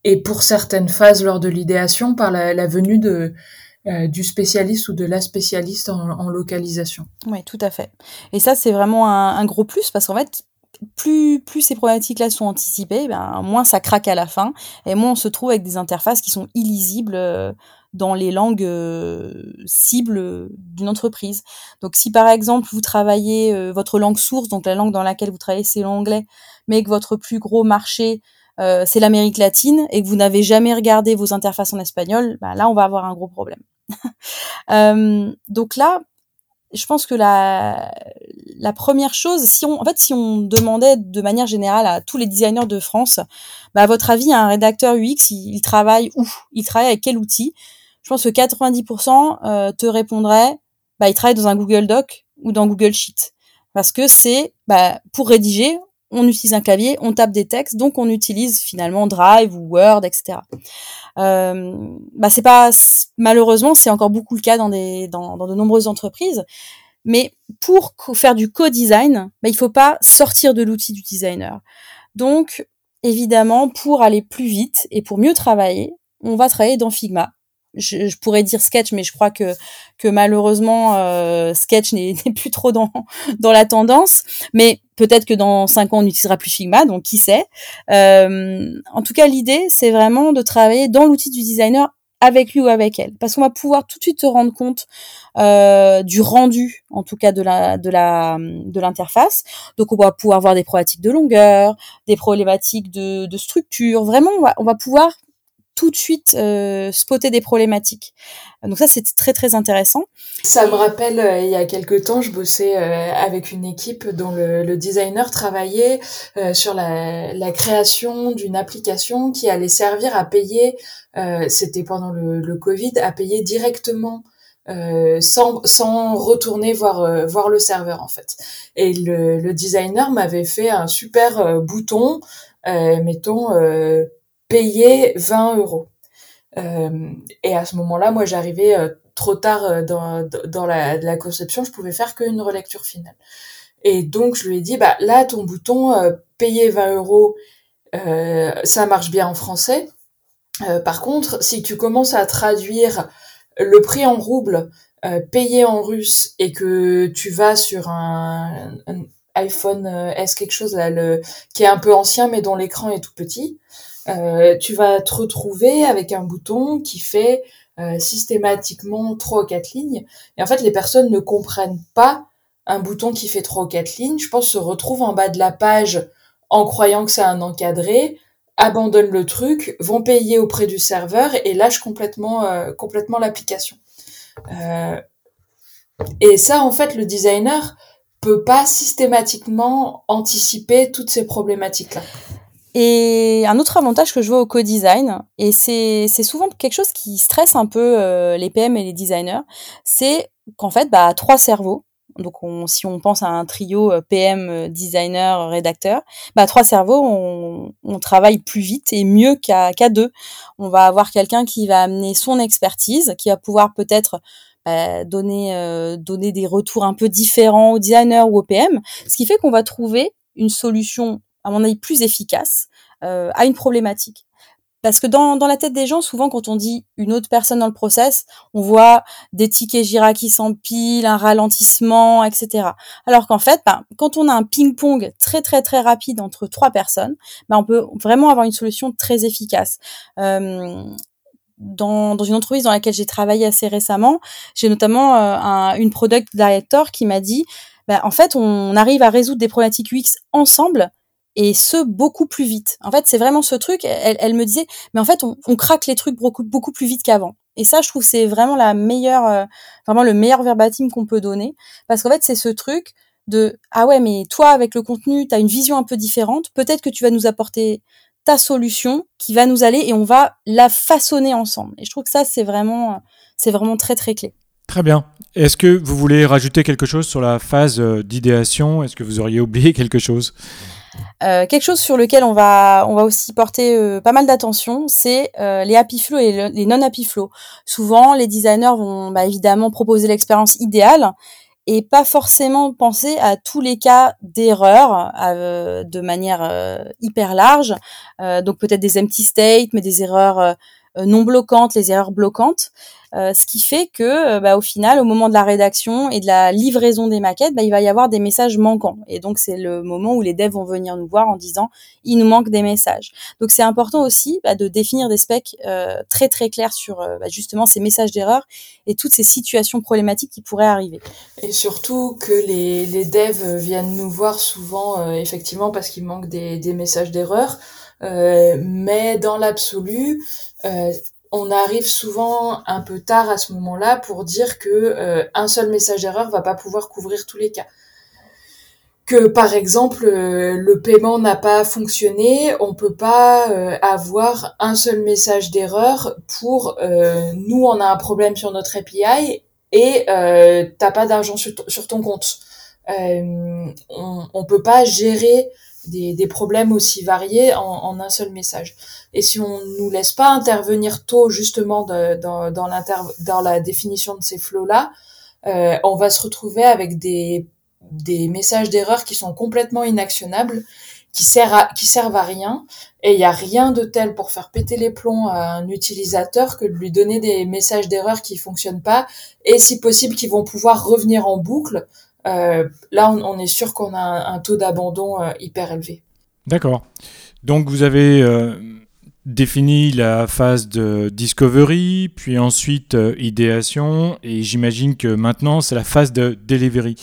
Speaker 4: et pour certaines phases lors de l'idéation par la, venue de euh, du spécialiste ou de la spécialiste en, localisation.
Speaker 3: Oui, tout à fait. Et ça, c'est vraiment un, gros plus parce qu'en fait, plus, plus ces problématiques-là sont anticipées, ben, moins ça craque à la fin et moins on se trouve avec des interfaces qui sont illisibles euh, dans les langues euh, cibles d'une entreprise. Donc si par exemple vous travaillez votre langue source, donc la langue dans laquelle vous travaillez c'est l'anglais, mais que votre plus gros marché euh, c'est l'Amérique latine et que vous n'avez jamais regardé vos interfaces en espagnol, bah là on va avoir un gros problème. euh, donc là, je pense que la, la première chose, si on, en fait, si on demandait de manière générale à tous les designers de France, bah, à votre avis, un rédacteur UX, il, travaille où? Il travaille avec quel outil? Je pense que 90% euh, te répondraient, bah, il travaille dans un Google Doc ou dans Google Sheet. Parce que c'est, bah, pour rédiger, on utilise un clavier, on tape des textes, donc on utilise finalement Drive ou Word, etc. Euh, bah c'est pas malheureusement c'est encore beaucoup le cas dans des dans, de nombreuses entreprises, mais pour faire du co-design, bah, il faut pas sortir de l'outil du designer. Donc évidemment pour aller plus vite et pour mieux travailler, on va travailler dans Figma je, pourrais dire sketch, mais je crois que que malheureusement euh, sketch n'est plus trop dans dans la tendance. Mais peut-être que dans cinq ans on utilisera plus Figma, donc qui sait. Euh, en tout cas, l'idée c'est vraiment de travailler dans l'outil du designer avec lui ou avec elle, parce qu'on va pouvoir tout de suite se rendre compte euh, du rendu, en tout cas de la de la de l'interface. Donc on va pouvoir voir des problématiques de longueur, des problématiques de, de structure. Vraiment, on va, on va pouvoir tout de suite euh, spotter des problématiques. Donc ça, c'était très très intéressant.
Speaker 4: Ça me rappelle, euh, il y a quelques temps, je bossais euh, avec une équipe dont le, le designer travaillait euh, sur la, la création d'une application qui allait servir à payer, c'était pendant le, le, Covid, à payer directement. sans, sans retourner voir voir le serveur en fait et le, le designer m'avait fait un super bouton mettons payer 20 euros. Euh, et à ce moment-là, moi, j'arrivais euh, trop tard euh, dans, dans la, conception, je pouvais faire qu'une relecture finale. Et donc, je lui ai dit, bah là, ton bouton payer 20 euros, ça marche bien en français. par contre, si tu commences à traduire le prix en rouble payé en russe et que tu vas sur un, un iPhone S quelque chose là, le, qui est un peu ancien mais dont l'écran est tout petit, euh, tu vas te retrouver avec un bouton qui fait euh, systématiquement trois ou quatre lignes. Et en fait, les personnes ne comprennent pas un bouton qui fait trois ou quatre lignes. Je pense se retrouvent en bas de la page en croyant que c'est un encadré, abandonnent le truc, vont payer auprès du serveur et lâchent complètement, euh, complètement l'application. Et ça, en fait, le designer peut pas systématiquement anticiper toutes ces problématiques-là.
Speaker 3: Et un autre avantage que je vois au co-design, et c'est souvent quelque chose qui stresse un peu euh, les PM et les designers, c'est qu'en fait, bah, trois cerveaux, donc on, si on pense à un trio euh, PM, euh, designer, rédacteur, bah, trois cerveaux, on, on travaille plus vite et mieux qu'à deux. On va avoir quelqu'un qui va amener son expertise, qui va pouvoir peut-être bah, donner, donner des retours un peu différents au designer ou au PM, ce qui fait qu'on va trouver une solution à mon avis, plus efficace euh, à une problématique. Parce que dans, la tête des gens, souvent, quand on dit une autre personne dans le process, on voit des tickets Jira qui s'empilent, un ralentissement, etc. Alors qu'en fait, ben, quand on a un ping-pong très très très rapide entre trois personnes, ben, on peut vraiment avoir une solution très efficace. Euh, dans, dans, une entreprise dans laquelle j'ai travaillé assez récemment, j'ai notamment euh, un, une product director qui m'a dit, ben, en fait, on arrive à résoudre des problématiques UX ensemble et ce beaucoup plus vite. En fait, c'est vraiment ce truc. Elle, me disait, mais en fait, on, craque les trucs beaucoup, beaucoup plus vite qu'avant. Et ça, je trouve, c'est vraiment la meilleure, euh, vraiment le meilleur verbatim qu'on peut donner, parce qu'en fait, c'est ce truc de ah ouais, mais toi, avec le contenu, tu as une vision un peu différente. Peut-être que tu vas nous apporter ta solution qui va nous aller et on va la façonner ensemble. Et je trouve que ça, c'est vraiment, c'est vraiment très très clé.
Speaker 1: Très bien. Est-ce que vous voulez rajouter quelque chose sur la phase euh, d'idéation? Est-ce que vous auriez oublié quelque chose?
Speaker 3: Euh, quelque chose sur lequel on va, on va aussi porter euh, pas mal d'attention, c'est euh, les happy flow et les non happy flow. Souvent, les designers vont bah, évidemment proposer l'expérience idéale et pas forcément penser à tous les cas d'erreur de manière hyper large. donc peut-être des empty states, mais des erreurs non bloquantes, les erreurs bloquantes. Euh, ce qui fait que, euh, bah, au final, au moment de la rédaction et de la livraison des maquettes, bah, il va y avoir des messages manquants. Et donc, c'est le moment où les devs vont venir nous voir en disant il nous manque des messages. Donc, c'est important aussi bah, de définir des specs euh, très très clairs sur bah, justement ces messages d'erreur et toutes ces situations problématiques qui pourraient arriver.
Speaker 4: Et surtout que les, les devs viennent nous voir souvent effectivement parce qu'il manque des, des messages d'erreur. Euh, mais dans l'absolu, euh, on arrive souvent un peu tard à ce moment-là pour dire que euh, un seul message d'erreur va pas pouvoir couvrir tous les cas. Que par exemple euh, le paiement n'a pas fonctionné, on peut pas euh, avoir un seul message d'erreur pour nous on a un problème sur notre API et t'as pas d'argent sur, ton compte. on, on peut pas gérer des, des problèmes aussi variés en, en, un seul message. Et si on nous laisse pas intervenir tôt justement de, dans, dans, dans la définition de ces flots-là, euh, on va se retrouver avec des, des messages d'erreur qui sont complètement inactionnables, qui, servent à, qui servent à rien. Et il n'y a rien de tel pour faire péter les plombs à un utilisateur que de lui donner des messages d'erreur qui fonctionnent pas et si possible qui vont pouvoir revenir en boucle là, on, est sûr qu'on a un, taux d'abandon euh, hyper élevé.
Speaker 1: D'accord. Donc, vous avez euh, défini la phase de discovery, puis ensuite idéation, et j'imagine que maintenant, c'est la phase de delivery.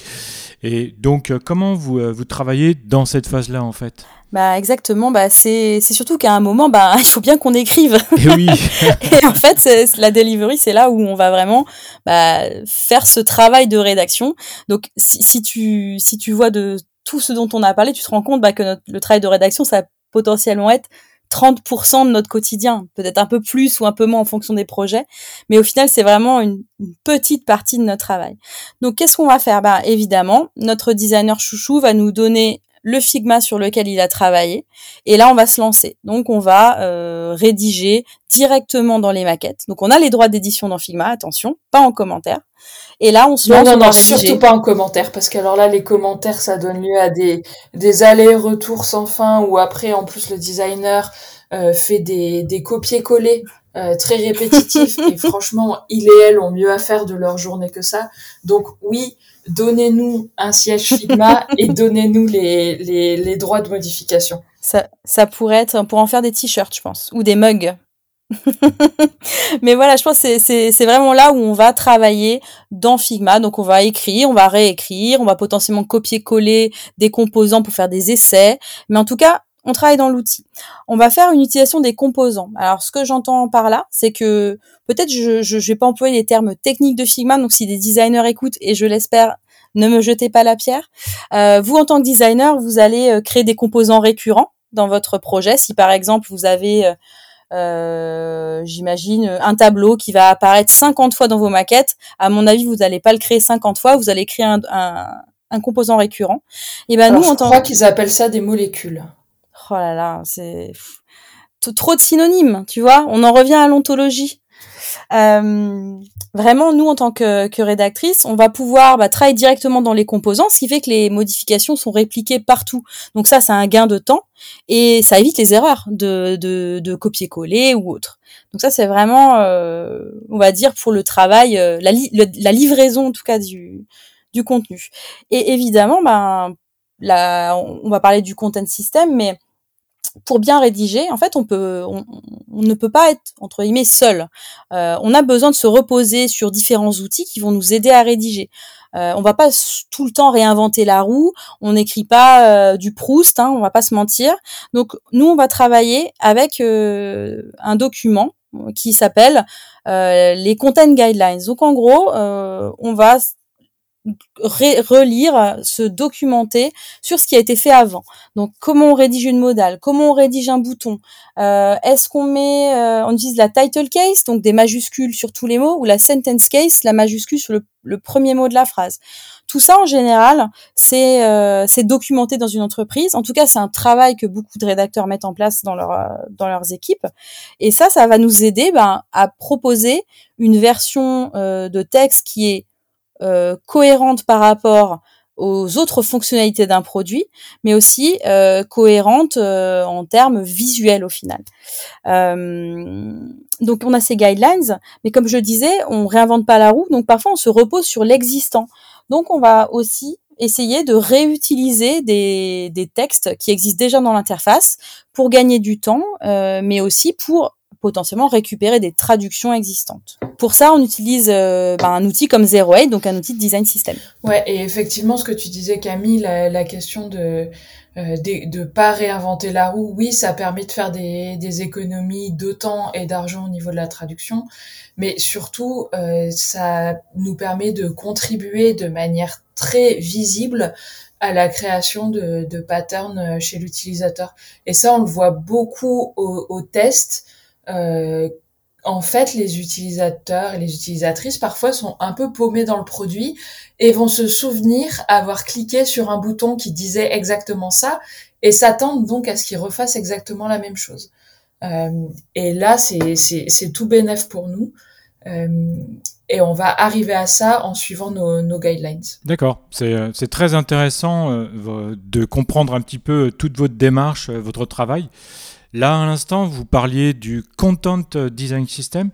Speaker 1: Et donc, comment vous, vous travaillez dans cette phase-là, en fait?
Speaker 3: Bah exactement, bah c'est c'est surtout qu'à un moment bah il faut bien qu'on écrive.
Speaker 1: Et oui.
Speaker 3: et en fait, c'est, la delivery, c'est là où on va vraiment bah, faire ce travail de rédaction. Donc si, si tu si tu vois de tout ce dont on a parlé, tu te rends compte bah, que notre, le travail de rédaction ça va potentiellement être 30% de notre quotidien, peut-être un peu plus ou un peu moins en fonction des projets, mais au final c'est vraiment une, petite partie de notre travail. Donc qu'est-ce qu'on va faire? Bah évidemment, notre designer chouchou va nous donner le Figma sur lequel il a travaillé. Et là, on va se lancer. Donc, on va euh, rédiger directement dans les maquettes. Donc, on a les droits d'édition dans Figma, attention, pas en commentaire. Et là, on se lance.
Speaker 4: Non, non, non, surtout pas en commentaire, parce que alors là, les commentaires, ça donne lieu à des, des allers-retours sans fin, où après, en plus, le designer euh, fait des, des copier-coller euh, très répétitif et franchement, il et elle ont mieux à faire de leur journée que ça. Donc oui, donnez-nous un siège Figma et donnez-nous les, les, les, droits de modification.
Speaker 3: Ça, ça pourrait être pour en faire des t-shirts, je pense, ou des mugs. Mais voilà, je pense que c'est vraiment là où on va travailler dans Figma. Donc on va écrire, on va réécrire, on va potentiellement copier-coller des composants pour faire des essais. Mais en tout cas, on travaille dans l'outil. On va faire une utilisation des composants. Alors, ce que j'entends par là, c'est que peut-être je, je, vais pas employer les termes techniques de Figma. Donc, si des designers écoutent, et je l'espère, ne me jetez pas la pierre. Euh, vous, en tant que designer, vous allez euh, créer des composants récurrents dans votre projet. Si par exemple vous avez euh, j'imagine, un tableau qui va apparaître 50 fois dans vos maquettes. À mon avis, vous n'allez pas le créer 50 fois, vous allez créer un, un, un composant récurrent.
Speaker 4: Et ben nous, je crois qu'ils appellent ça des molécules
Speaker 3: oh là là, c'est trop de synonymes, tu vois. On en revient à l'ontologie. Euh, vraiment, nous, en tant que, que rédactrice, on va pouvoir bah, travailler directement dans les composants, ce qui fait que les modifications sont répliquées partout. Donc ça, c'est un gain de temps et ça évite les erreurs de, de, de copier-coller ou autre. Donc ça, c'est vraiment, euh, on va dire, pour le travail, euh, la, livraison en tout cas du, contenu. Et évidemment, ben, là, on va parler du content system, mais pour bien rédiger, en fait, on peut, on, ne peut pas être entre guillemets seul. Euh, on a besoin de se reposer sur différents outils qui vont nous aider à rédiger. Euh, on va pas tout le temps réinventer la roue. On n'écrit pas euh, du Proust, hein, on va pas se mentir. Donc nous, on va travailler avec euh, un document qui s'appelle les content guidelines. Donc en gros, on va relire, se documenter sur ce qui a été fait avant. Donc comment on rédige une modale, comment on rédige un bouton, euh, est-ce qu'on met, euh, on utilise la title case, donc des majuscules sur tous les mots, ou la sentence case, la majuscule sur le, premier mot de la phrase. Tout ça en général, c'est euh, documenté dans une entreprise. En tout cas, c'est un travail que beaucoup de rédacteurs mettent en place dans leur dans leurs équipes. Et ça, ça va nous aider ben, à proposer une version de texte qui est euh, cohérente par rapport aux autres fonctionnalités d'un produit, mais aussi euh, cohérente euh, en termes visuels au final. donc on a ces guidelines, mais comme je disais, on réinvente pas la roue, donc parfois on se repose sur l'existant. Donc on va aussi essayer de réutiliser des, des textes qui existent déjà dans l'interface pour gagner du temps, mais aussi pour potentiellement récupérer des traductions existantes. Pour ça, on utilise euh, ben, un outil comme Zero Eight, donc un outil de design system.
Speaker 4: Ouais, et effectivement, ce que tu disais, Camille, la, la question de euh, de, pas réinventer la roue, oui, ça permet de faire des, des économies de temps et d'argent au niveau de la traduction, mais surtout, euh, ça nous permet de contribuer de manière très visible à la création de, de patterns chez l'utilisateur. Et ça, on le voit beaucoup au, au test euh, en fait, les utilisateurs et les utilisatrices parfois sont un peu paumés dans le produit et vont se souvenir avoir cliqué sur un bouton qui disait exactement ça et s'attendent donc à ce qu'ils refassent exactement la même chose. Euh, et là, c'est tout bénef pour nous. Euh, et on va arriver à ça en suivant nos, nos guidelines.
Speaker 1: D'accord, c'est très intéressant euh, de comprendre un petit peu toute votre démarche, votre travail. Là, à l'instant, vous parliez du Content Design System.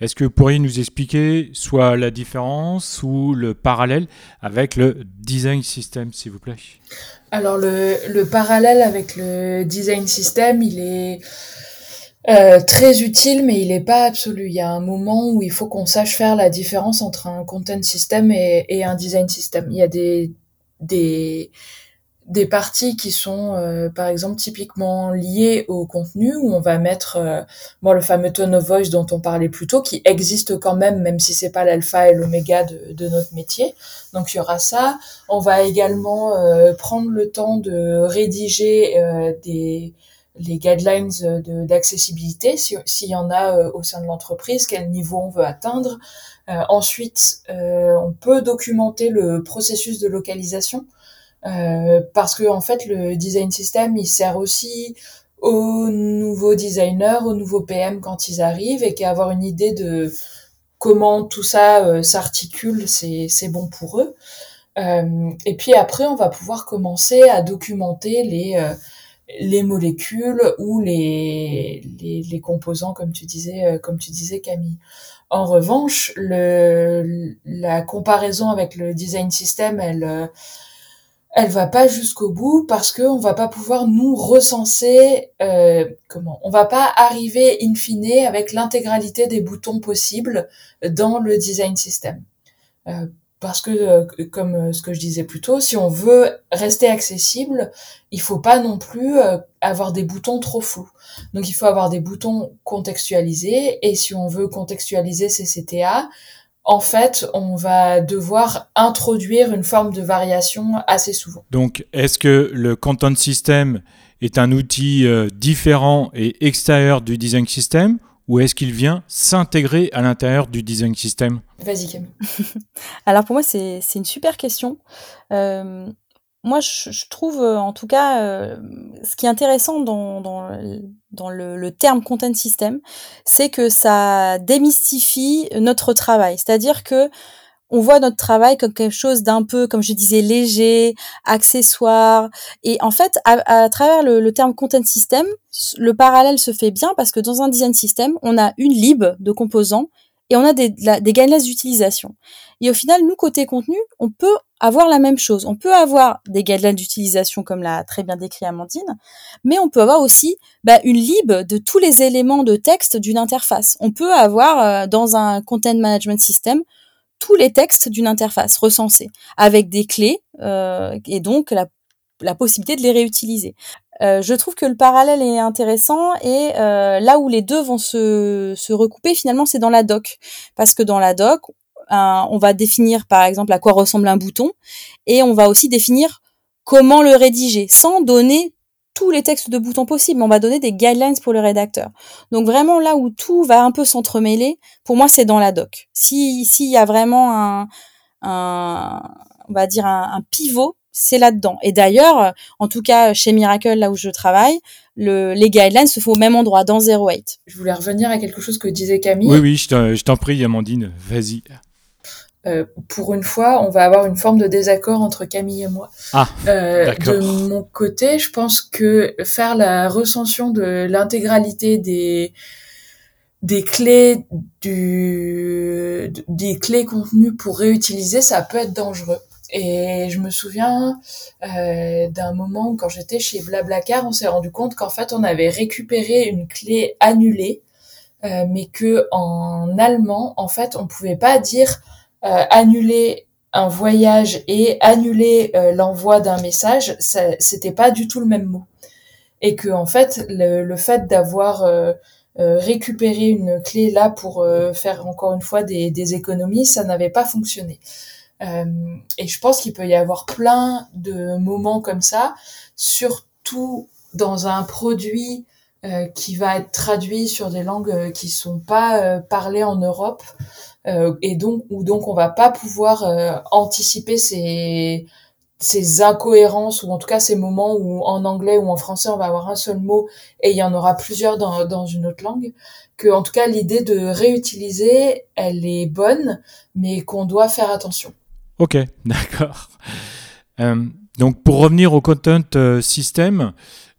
Speaker 1: Est-ce que vous pourriez nous expliquer soit la différence ou le parallèle avec le Design System, s'il vous plaît?
Speaker 4: Alors, le, parallèle avec le Design System, il est euh, très utile, mais il n'est pas absolu. Il y a un moment où il faut qu'on sache faire la différence entre un Content System et, et un Design System. Il y a des, des des parties qui sont euh, par exemple typiquement liées au contenu où on va mettre euh, bon le fameux tone of voice dont on parlait plus tôt qui existe quand même même si c'est pas l'alpha et l'oméga de, de, notre métier. Donc il y aura ça. On va également euh, prendre le temps de rédiger euh, des les guidelines d'accessibilité s'il y en a au sein de l'entreprise quel niveau on veut atteindre. Ensuite on peut documenter le processus de localisation euh, parce que en fait le design system il sert aussi aux nouveaux designers, aux nouveaux PM quand ils arrivent et qu'avoir une idée de comment tout ça euh, s'articule, c'est bon pour eux. Euh, et puis après, on va pouvoir commencer à documenter les les molécules ou les, les, les, composants, comme tu disais, comme tu disais Camille. En revanche, le, la comparaison avec le design system, elle, elle va pas jusqu'au bout parce que on va pas pouvoir nous recenser euh, comment on va pas arriver in fine avec l'intégralité des boutons possibles dans le design system. Euh, parce que euh, comme euh, ce que je disais plus tôt si on veut rester accessible il faut pas non plus avoir des boutons trop flous. Donc il faut avoir des boutons contextualisés et si on veut contextualiser ces CTA en fait, on va devoir introduire une forme de variation assez souvent.
Speaker 1: Donc, est-ce que le content system est un outil euh, différent et extérieur du design system ou est-ce qu'il vient s'intégrer à l'intérieur du design system?
Speaker 4: Vas-y Camille.
Speaker 3: Alors pour moi c'est une super question. Euh, moi, je, trouve, euh, en tout cas, euh, ce qui est intéressant dans, dans, dans le, le, terme content system, c'est que ça démystifie notre travail. C'est-à-dire que on voit notre travail comme quelque chose d'un peu, comme je disais, léger, accessoire. Et en fait, à, à travers le, le, terme content system, le parallèle se fait bien parce que dans un design system, on a une lib de composants et on a des, des guidelines d'utilisation. Et au final, nous, côté contenu, on peut avoir la même chose. On peut avoir des guidelines d'utilisation, comme l'a très bien décrit Amandine, mais on peut avoir aussi bah, une lib de tous les éléments de texte d'une interface. On peut avoir euh, dans un content management system tous les textes d'une interface recensés, avec des clés euh, et donc la, la possibilité de les réutiliser. Euh, je trouve que le parallèle est intéressant et euh, là où les deux vont se, recouper finalement c'est dans la doc parce que dans la doc on va définir par exemple à quoi ressemble un bouton et on va aussi définir comment le rédiger sans donner tous les textes de boutons possibles, on va donner des guidelines pour le rédacteur. Donc vraiment là où tout va un peu s'entremêler, pour moi c'est dans la doc. Si s'il y a vraiment un, on va dire un pivot c'est là-dedans. Et d'ailleurs, en tout cas chez Miracle, là où je travaille, le, les guidelines se font au même endroit, dans 08.
Speaker 4: Je voulais revenir à quelque chose que disait Camille.
Speaker 1: Oui, oui, je t'en prie, Amandine, vas-y.
Speaker 4: Euh, pour une fois, on va avoir une forme de désaccord entre Camille et moi.
Speaker 1: Ah,
Speaker 4: euh, de mon côté, je pense que faire la recension de l'intégralité des des clés du des clés contenues pour réutiliser, ça peut être dangereux. Et je me souviens euh, d'un moment quand j'étais chez Blablacar, on s'est rendu compte qu'en fait on avait récupéré une clé annulée, euh, mais que en allemand, en fait, on pouvait pas dire euh, annuler un voyage et annuler l'envoi d'un message, c'était pas du tout le même mot. Et que en fait, le, fait d'avoir récupéré une clé là pour faire encore une fois des économies, ça n'avait pas fonctionné. Euh, et je pense qu'il peut y avoir plein de moments comme ça, surtout dans un produit euh, qui va être traduit sur des langues euh, qui sont pas parlées en Europe et donc où donc on va pas pouvoir anticiper ces ces incohérences ou en tout cas ces moments où en anglais ou en français on va avoir un seul mot et il y en aura plusieurs dans, dans une autre langue que en tout cas l'idée de réutiliser elle est bonne mais qu'on doit faire attention
Speaker 1: Ok, d'accord. Euh, donc pour revenir au content euh, system,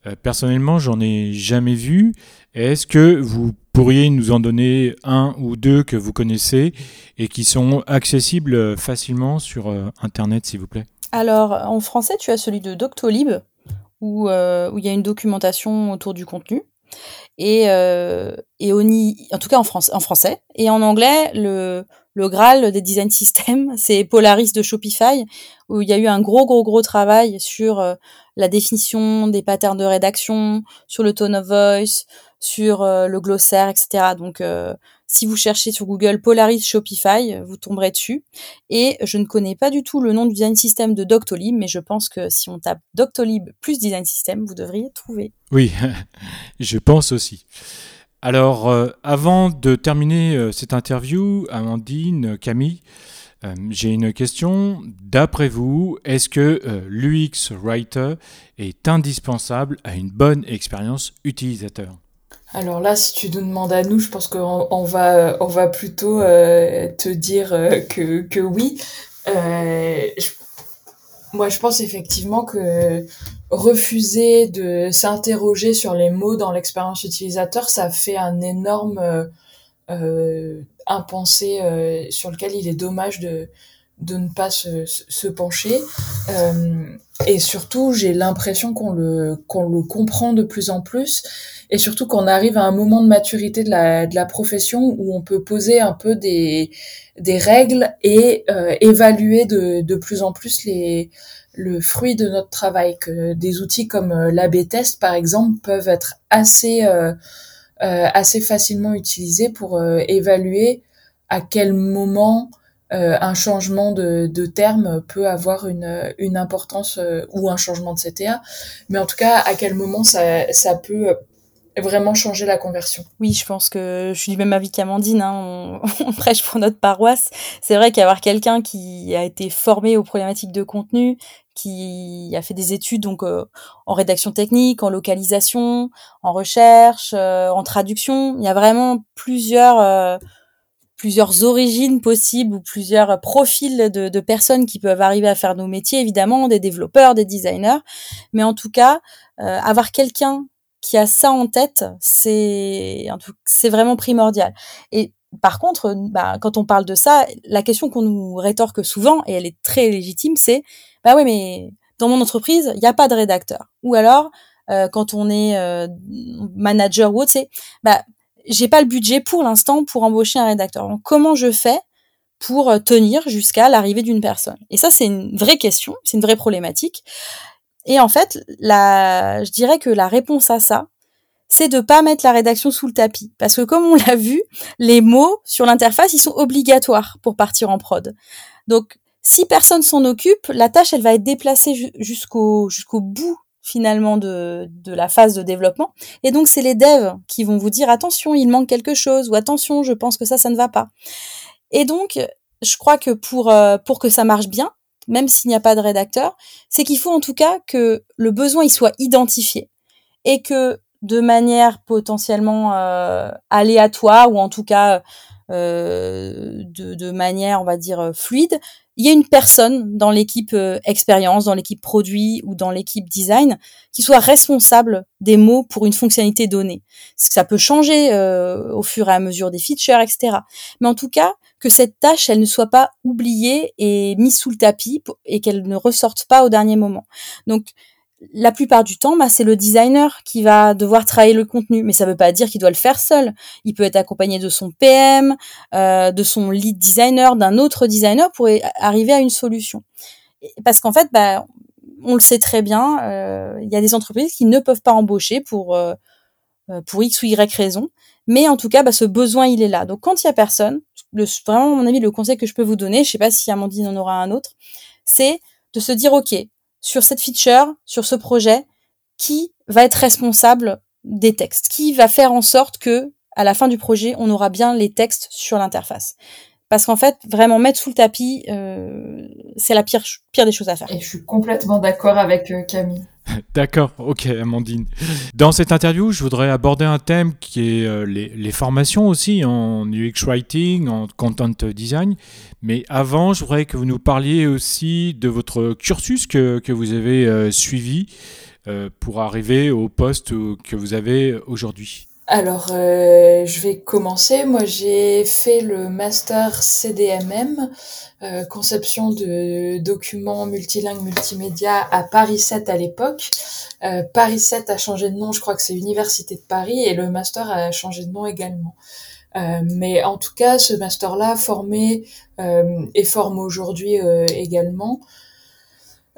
Speaker 1: euh, personnellement, j'en ai jamais vu. Est-ce que vous pourriez nous en donner un ou deux que vous connaissez et qui sont accessibles facilement sur Internet, s'il vous plaît?
Speaker 3: Alors, en français, tu as celui de Doctolib, où, où il y a une documentation autour du contenu. Et, et en tout cas en, France, en français. Et en anglais, le, le Graal des design systems, c'est Polaris de Shopify, où il y a eu un gros, gros, gros travail sur euh, la définition des patterns de rédaction, sur le tone of voice, sur euh, le glossaire, etc. Donc, euh, si vous cherchez sur Google Polaris Shopify, vous tomberez dessus. Et je ne connais pas du tout le nom du design system de Doctolib, mais je pense que si on tape Doctolib plus design system, vous devriez trouver.
Speaker 1: Oui, je pense aussi. Alors, euh, avant de terminer euh, cette interview, Amandine, Camille, euh, j'ai une question. D'après vous, est-ce que l'UX Writer est indispensable à une bonne expérience utilisateur?
Speaker 4: Alors là, si tu nous demandes à nous, je pense qu'on on va, plutôt te dire que, oui. Moi, je pense effectivement que refuser de s'interroger sur les mots dans l'expérience utilisateur, ça fait un énorme euh, impensé sur lequel il est dommage de de ne pas se, se pencher. Euh, et surtout j'ai l'impression qu'on le qu'on le comprend de plus en plus. Et surtout qu'on arrive à un moment de maturité de la de la profession où on peut poser un peu des des règles et euh, évaluer de de plus en plus les le fruit de notre travail. Que des outils comme euh, l'AB test par exemple peuvent être assez euh, euh assez facilement utilisés pour euh, évaluer à quel moment euh, un changement de, de, terme peut avoir une, une importance euh, ou un changement de CTA, mais en tout cas à quel moment ça, ça peut vraiment changer la conversion?
Speaker 3: Oui, je pense que je suis du même avis qu'Amandine, hein, on, on, prêche pour notre paroisse. C'est vrai qu'avoir quelqu'un qui a été formé aux problématiques de contenu, qui a fait des études donc euh, en rédaction technique, en localisation, en recherche, euh, en traduction, il y a vraiment plusieurs euh, plusieurs origines possibles ou plusieurs profils de, de, personnes qui peuvent arriver à faire nos métiers, évidemment, des développeurs, des designers. Mais en tout cas, euh, avoir quelqu'un qui a ça en tête, c'est c'est vraiment primordial. Et par contre, bah, quand on parle de ça, la question qu'on nous rétorque souvent, et elle est très légitime, c'est bah oui, mais dans mon entreprise, il n'y a pas de rédacteur. Ou alors, euh, quand on est euh, manager ou autre, c'est bah j'ai pas le budget pour l'instant pour embaucher un rédacteur. Donc, comment je fais pour euh, tenir jusqu'à l'arrivée d'une personne? Et ça, c'est une vraie question, c'est une vraie problématique. Et en fait, je dirais que la réponse à ça, c'est de pas mettre la rédaction sous le tapis. Parce que comme on l'a vu, les mots sur l'interface, ils sont obligatoires pour partir en prod. Donc, si personne s'en occupe, la tâche, elle va être déplacée jusqu'au bout finalement de, de la phase de développement. Et donc, c'est les devs qui vont vous dire attention, il manque quelque chose ou attention, je pense que ça, ça ne va pas. Et donc, je crois que pour, euh, pour que ça marche bien, même s'il n'y a pas de rédacteur, c'est qu'il faut en tout cas que le besoin il soit identifié et que de manière potentiellement euh, aléatoire ou en tout cas euh, de, de, manière, on va dire, fluide, il y a une personne dans l'équipe euh, expérience, dans l'équipe produit ou dans l'équipe design qui soit responsable des mots pour une fonctionnalité donnée. Ça peut changer euh, au fur et à mesure des features, etc. Mais en tout cas, que cette tâche, elle ne soit pas oubliée et mise sous le tapis et qu'elle ne ressorte pas au dernier moment. Donc, la plupart du temps, bah, c'est le designer qui va devoir travailler le contenu, mais ça ne veut pas dire qu'il doit le faire seul. Il peut être accompagné de son PM, euh, de son lead designer, d'un autre designer pour arriver à une solution. Parce qu'en fait, bah, on le sait très bien, euh, il y a des entreprises qui ne peuvent pas embaucher pour euh, euh pour x ou y raison, mais en tout cas, bah, ce besoin il est là. Donc quand il y a personne, le, vraiment mon avis, le conseil que je peux vous donner, je sais pas si Amandine en aura un autre, c'est de se dire ok, sur cette feature, sur ce projet, qui va être responsable des textes, qui va faire en sorte que à la fin du projet, on aura bien les textes sur l'interface. Parce qu'en fait, vraiment mettre sous le tapis, euh, c'est la pire, pire des choses à faire.
Speaker 4: Et je suis complètement d'accord avec euh, Camille.
Speaker 1: D'accord, ok Amandine. Dans cette interview, je voudrais aborder un thème qui est euh, les, formations aussi en UX Writing, en Content Design. Mais avant, je voudrais que vous nous parliez aussi de votre cursus que, que vous avez euh, suivi euh, pour arriver au poste que vous avez aujourd'hui.
Speaker 4: Alors, euh, je vais commencer. Moi, j'ai fait le master CDMM, euh, conception de documents multilingues multimédia à Paris 7 à l'époque. Euh, Paris 7 a changé de nom, je crois que c'est Université de Paris, et le master a changé de nom également. Mais en tout cas, ce master-là formé et forme aujourd'hui également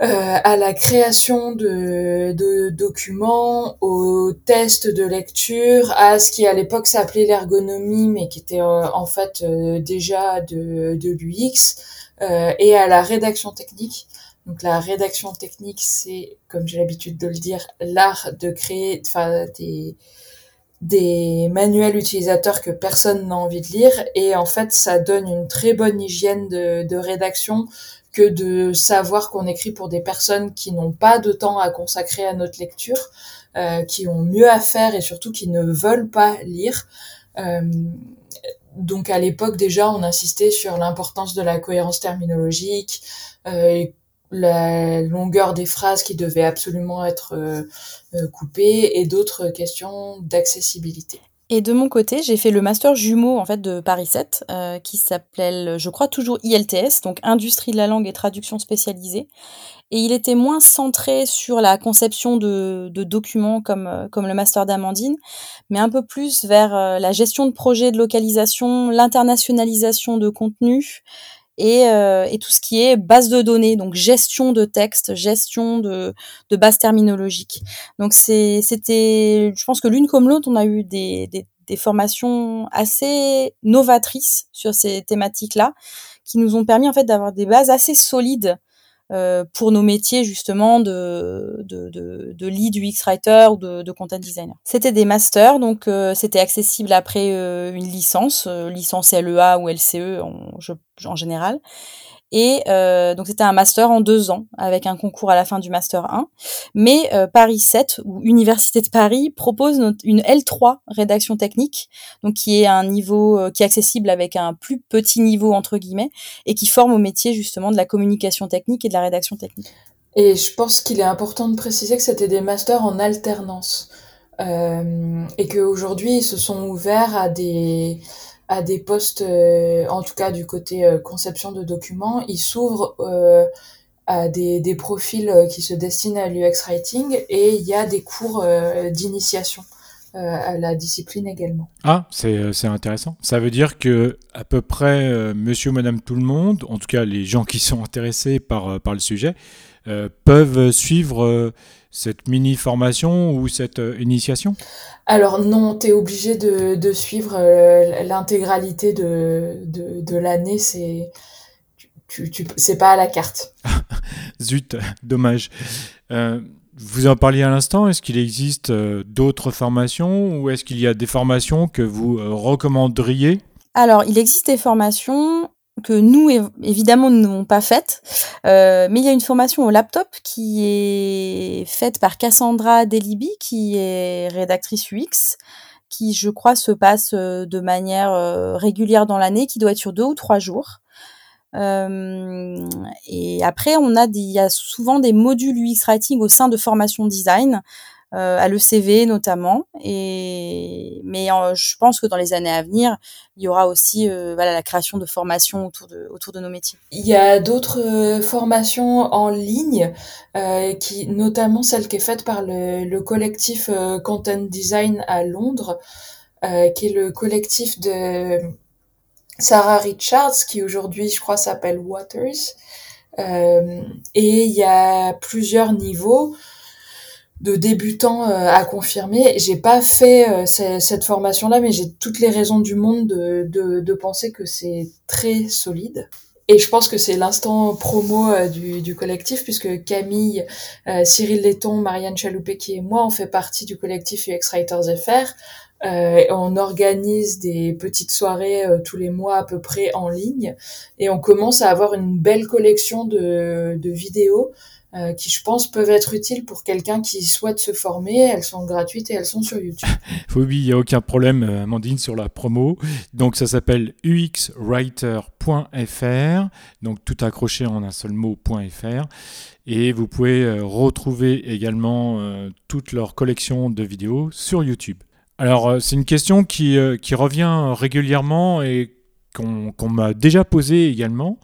Speaker 4: à la création de, de, documents, aux tests de lecture, à ce qui à l'époque s'appelait l'ergonomie, mais qui était euh, en fait euh, déjà de, de l'UX, euh, et à la rédaction technique. Donc la rédaction technique, c'est, comme j'ai l'habitude de le dire, l'art de créer enfin, des, des manuels utilisateurs que personne n'a envie de lire, et en fait ça donne une très bonne hygiène de, de rédaction que de savoir qu'on écrit pour des personnes qui n'ont pas de temps à consacrer à notre lecture, euh, qui ont mieux à faire et surtout qui ne veulent pas lire. Euh, donc à l'époque déjà, on insistait sur l'importance de la cohérence terminologique. Euh, la longueur des phrases qui devaient absolument être coupées et d'autres questions d'accessibilité.
Speaker 3: Et de mon côté, j'ai fait le master jumeau en fait de Paris 7, euh, qui s'appelle, je crois toujours ILTS, donc Industrie de la langue et traduction spécialisée. Et il était moins centré sur la conception de, documents comme, euh, comme le master d'Amandine, mais un peu plus vers euh, la gestion de projets de localisation, l'internationalisation de contenu, et, euh, et, tout ce qui est base de données, donc gestion de texte, gestion de, de base terminologique. Donc c'était, je pense que l'une comme l'autre, on a eu des, des, des, formations assez novatrices sur ces thématiques-là, qui nous ont permis en fait d'avoir des bases assez solides pour nos métiers justement de, de, de, lead UX writer ou de, content designer. C'était des masters, donc euh, c'était accessible après euh, une licence, licence LEA ou LCE en, en général. Et euh, donc c'était un master en deux ans avec un concours à la fin du master 1. Mais euh, Paris 7 ou Université de Paris propose une L3 rédaction technique, donc qui est un niveau euh, qui est accessible avec un plus petit niveau entre guillemets et qui forme au métier justement de la communication technique et de la rédaction technique.
Speaker 4: Et je pense qu'il est important de préciser que c'était des masters en alternance euh, et qu'aujourd'hui ils se sont ouverts à des à des postes, euh, en tout cas du côté euh, conception de documents, il s'ouvre euh, à des, des, profils qui se destinent à l'UX Writing et il y a des cours d'initiation. à la discipline également.
Speaker 1: Ah, c'est intéressant. Ça veut dire que à peu près monsieur ou madame tout le monde, en tout cas les gens qui sont intéressés par, par le sujet, peuvent suivre cette mini formation ou cette initiation?
Speaker 4: Alors non, tu es obligé de, de suivre euh, l'intégralité de, de, de l'année, c'est tu, tu, c'est pas à la carte.
Speaker 1: Zut, dommage. Euh, vous en parliez à l'instant, est-ce qu'il existe euh, d'autres formations ou est-ce qu'il y a des formations que vous recommanderiez?
Speaker 3: Alors, il existe des formations que nous, évidemment, ne n'avons pas faites. Euh, mais il y a une formation au laptop qui est faite par Cassandra Deliby, qui est rédactrice UX, qui, je crois, se passe euh, de manière euh, régulière dans l'année, qui doit être sur deux ou trois jours. Euh, et après, on a des, il y a souvent des modules UX Writing au sein de formation design euh, à l'ECV notamment. Et mais je pense que dans les années à venir, il y aura aussi euh, voilà la création de formations autour de autour de nos métiers.
Speaker 4: Il y a d'autres euh, formations en ligne, qui notamment celle qui est faite par le, le collectif Content Design à Londres, qui est le collectif de Sarah Richards, qui aujourd'hui, je crois, s'appelle Waters. Euh, et il y a plusieurs niveaux de débutants euh, à confirmer. J'ai pas fait euh, cette formation-là, mais j'ai toutes les raisons du monde de, de, de penser que c'est très solide. Et je pense que c'est l'instant promo euh, du, du, collectif, puisque Camille, Cyril Letton, Marianne Chaloupé, qui et moi, on fait partie du collectif UX Writers FR. Euh, on organise des petites soirées tous les mois à peu près en ligne et on commence à avoir une belle collection de, de vidéos euh, qui, je pense, peuvent être utiles pour quelqu'un qui souhaite se former. Elles sont gratuites et elles sont sur YouTube.
Speaker 1: oui, il n'y a aucun problème, euh, Amandine, sur la promo. Donc, ça s'appelle uxwriter.fr, donc tout accroché en un seul mot.fr. Et vous pouvez euh, retrouver également toute leur collection de vidéos sur YouTube. Alors, c'est une question qui, revient régulièrement et qu'on m'a déjà posé également.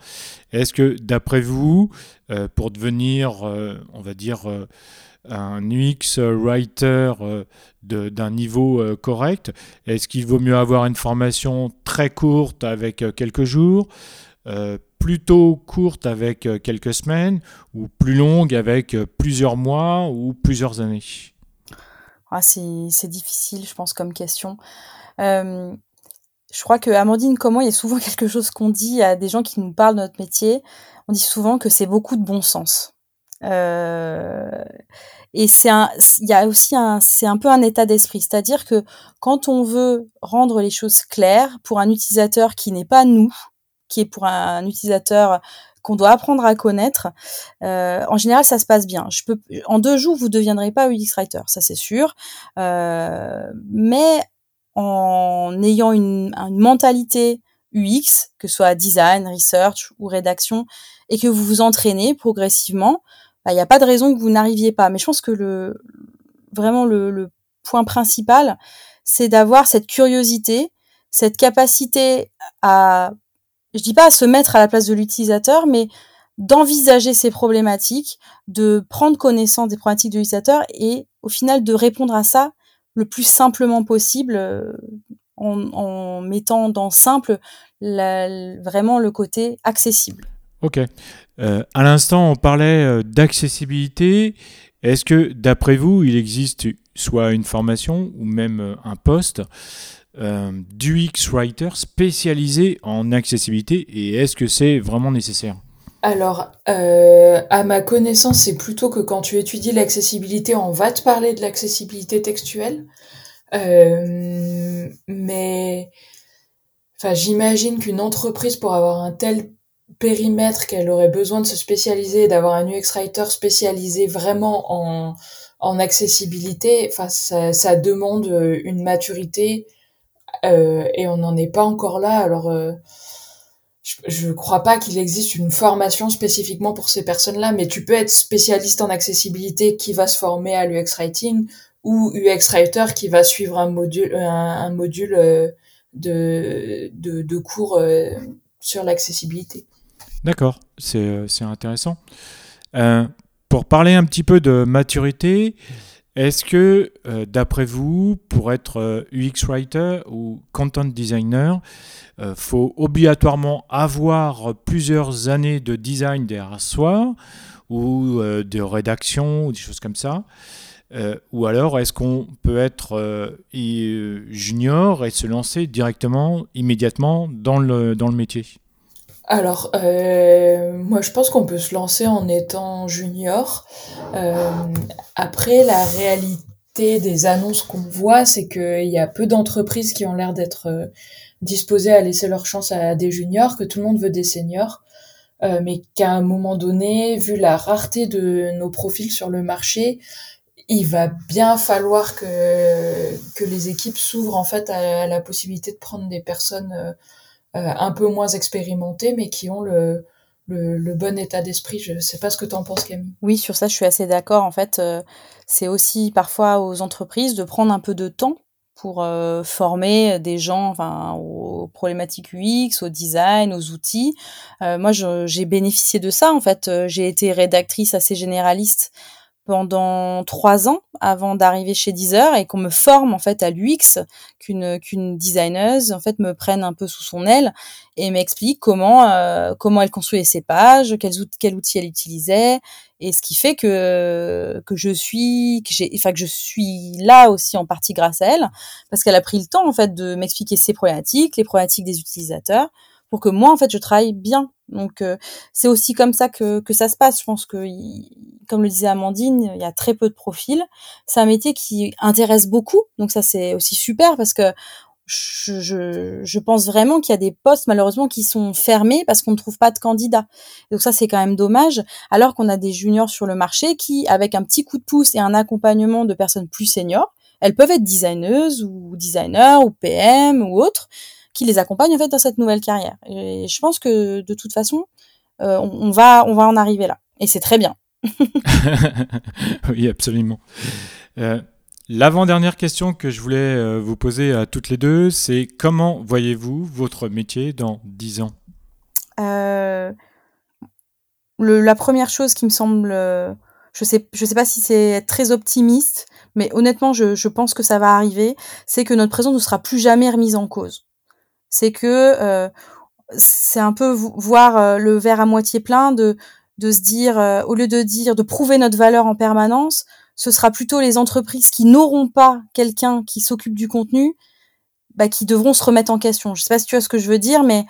Speaker 1: Est-ce que, d'après vous, euh, pour devenir, euh, on va dire, euh, un UX writer d'un niveau correct, est-ce qu'il vaut mieux avoir une formation très courte avec quelques jours, plutôt courte avec quelques semaines, ou plus longue avec plusieurs mois ou plusieurs années?
Speaker 3: Ah, C'est difficile, je pense, comme question. Je crois que Amandine, comment il y a souvent quelque chose qu'on dit à des gens qui nous parlent de notre métier? On dit souvent que c'est beaucoup de bon sens. Euh, et c'est un, il y a aussi un, c'est un peu un état d'esprit, c'est-à-dire que quand on veut rendre les choses claires pour un utilisateur qui n'est pas nous, qui est pour un, utilisateur qu'on doit apprendre à connaître, euh, en général, ça se passe bien. Je peux, en deux jours, vous deviendrez pas UX writer, ça c'est sûr. Euh, mais en ayant une mentalité UX, que ce soit design, research ou rédaction, et que vous vous entraînez progressivement, bah, il n'y a pas de raison que vous n'arriviez pas. Mais je pense que le vraiment le, le point principal, c'est d'avoir cette curiosité, cette capacité à, je dis pas à se mettre à la place de l'utilisateur, mais d'envisager ces problématiques, de prendre connaissance des problématiques de l'utilisateur et au final de répondre à ça le plus simplement possible euh, en, en mettant dans simple la, vraiment le côté accessible.
Speaker 1: Ok. Euh, à l'instant, on parlait euh, d'accessibilité. Est-ce que, d'après vous, il existe soit une formation ou même euh, un poste euh, d'UX Writer spécialisé en accessibilité et est-ce que c'est vraiment nécessaire?
Speaker 4: Alors, euh, à ma connaissance, c'est plutôt que quand tu étudies l'accessibilité, on va te parler de l'accessibilité textuelle. Euh, mais enfin, j'imagine qu'une entreprise pour avoir un tel périmètre qu'elle aurait besoin de se spécialiser, d'avoir un UX writer spécialisé vraiment en, en accessibilité, enfin ça, ça demande une maturité euh, et on n'en est pas encore là. Alors euh, je, ne crois pas qu'il existe une formation spécifiquement pour ces personnes-là, mais tu peux être spécialiste en accessibilité qui va se former à l'UX writing ou UX writer qui va suivre un module euh, de, cours euh, sur l'accessibilité.
Speaker 1: D'accord, c'est euh, intéressant. Euh, pour parler un petit peu de maturité, est-ce que, euh, d'après vous, pour être UX writer ou content designer, il faut obligatoirement avoir plusieurs années de design derrière soi ou de rédaction ou des choses comme ça? Ou alors est-ce qu'on peut être junior et se lancer directement, immédiatement dans le, dans le métier?
Speaker 4: Alors, euh, moi, je pense qu'on peut se lancer en étant junior. Euh, après, la réalité des annonces qu'on voit, c'est qu'il y a peu d'entreprises qui ont l'air d'être euh, disposées à laisser leur chance à des juniors, que tout le monde veut des seniors, euh, mais qu'à un moment donné, vu la rareté de nos profils sur le marché, il va bien falloir que, que les équipes s'ouvrent en fait à, la possibilité de prendre des personnes euh, euh, un peu moins expérimentés, mais qui ont le, le, le bon état d'esprit. Je sais pas ce que tu en penses, Camille.
Speaker 3: Oui, sur ça, je suis assez d'accord. En fait, euh, c'est aussi parfois aux entreprises de prendre un peu de temps pour euh, former des gens enfin, aux problématiques UX, au design, aux outils. Euh, moi, j'ai bénéficié de ça. En fait, j'ai été rédactrice assez généraliste pendant trois ans avant d'arriver chez Deezer et qu'on me forme en fait à l'UX, qu'une qu'une designeuse en fait me prenne un peu sous son aile et m'explique comment euh, comment elle construisait ses pages, quels outils, quel outil elle utilisait et ce qui fait que que je suis que j'ai enfin que je suis là aussi en partie grâce à elle parce qu'elle a pris le temps en fait de m'expliquer ses problématiques, les problématiques des utilisateurs pour que moi en fait je travaille bien donc euh, c'est aussi comme ça que, que ça se passe. Je pense que, comme le disait Amandine, il y a très peu de profils. C'est un métier qui intéresse beaucoup, donc ça c'est aussi super parce que je, je, je pense vraiment qu'il y a des postes malheureusement qui sont fermés parce qu'on ne trouve pas de candidats. Donc ça c'est quand même dommage, alors qu'on a des juniors sur le marché qui, avec un petit coup de pouce et un accompagnement de personnes plus seniors, elles peuvent être designeuses ou designers ou PM ou autres, qui les accompagne en fait dans cette nouvelle carrière. Et je pense que de toute façon, euh, on, on, va on va en arriver là. Et c'est très bien.
Speaker 1: oui, absolument. Euh, L'avant-dernière question que je voulais euh, vous poser à toutes les deux, c'est comment voyez-vous votre métier dans 10 ans?
Speaker 3: Euh, le, La première chose qui me semble, je sais, je sais pas si c'est très optimiste, mais honnêtement, je, je pense que ça va arriver, c'est que notre présence ne sera plus jamais remise en cause c'est que euh, c'est un peu voir euh, le verre à moitié plein, de, de se dire, euh, au lieu de dire, de prouver notre valeur en permanence, ce sera plutôt les entreprises qui n'auront pas quelqu'un qui s'occupe du contenu, bah, qui devront se remettre en question. Je sais pas si tu vois ce que je veux dire, mais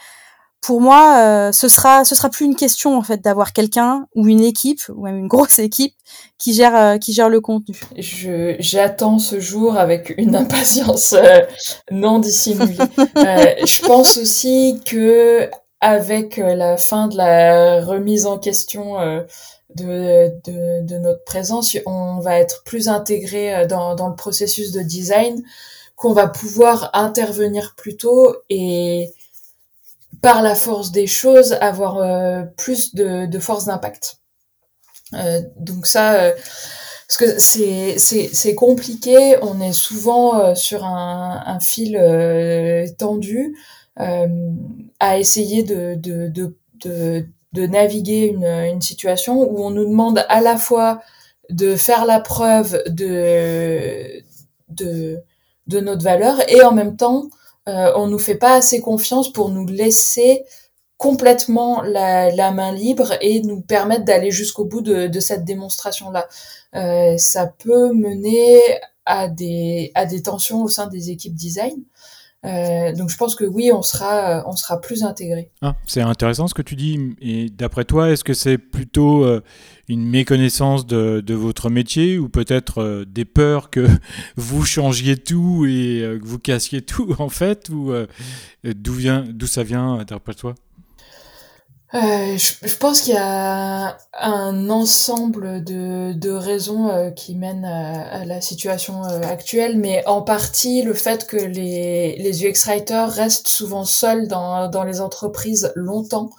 Speaker 3: pour moi, euh, ce sera ce sera plus une question en fait d'avoir quelqu'un ou une équipe ou même une grosse équipe qui gère euh, qui gère le contenu.
Speaker 4: Je j'attends ce jour avec une impatience euh, non dissimulée. je pense aussi que avec la fin de la remise en question de, de, de notre présence, on va être plus intégré dans, dans le processus de design, qu'on va pouvoir intervenir plus tôt et par la force des choses, avoir euh, plus de, force d'impact. Euh, donc ça, euh, parce que c'est compliqué. On est souvent sur un, un fil tendu à essayer de de, de de, de naviguer une, une situation où on nous demande à la fois de faire la preuve de de de notre valeur et en même temps euh, on nous fait pas assez confiance pour nous laisser complètement la, la main libre et nous permettre d'aller jusqu'au bout de, de, cette démonstration-là. Euh, ça peut mener à des, à des tensions au sein des équipes design. Euh, donc je pense que oui, on sera, on sera plus intégré.
Speaker 1: Ah, c'est intéressant ce que tu dis. Et d'après toi, est-ce que c'est plutôt euh, une méconnaissance de, votre métier ou peut-être euh, des peurs que vous changiez tout et euh, que vous cassiez tout en fait Ou euh, d'où ça vient d'après toi?
Speaker 4: Euh, je, je, pense qu'il y a un ensemble de, de raisons euh, qui mènent à, à, la situation euh, actuelle, mais en partie le fait que les, les UX writers restent souvent seuls dans, dans les entreprises longtemps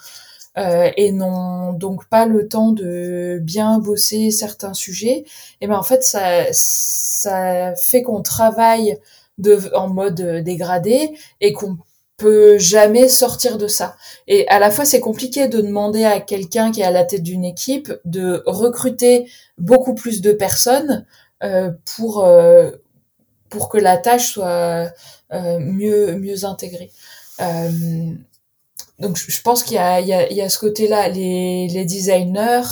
Speaker 4: euh, et n'ont donc pas le temps de bien bosser certains sujets. Et ben en fait ça ça fait qu'on travaille de, en mode dégradé et qu'on peut jamais sortir de ça. Et à la fois, c'est compliqué de demander à quelqu'un qui est à la tête d'une équipe de recruter beaucoup plus de personnes euh, pour euh, pour que la tâche soit euh, mieux mieux intégrée. Euh, donc, je pense qu'il y a il y a, il y a ce côté-là. Les les designers.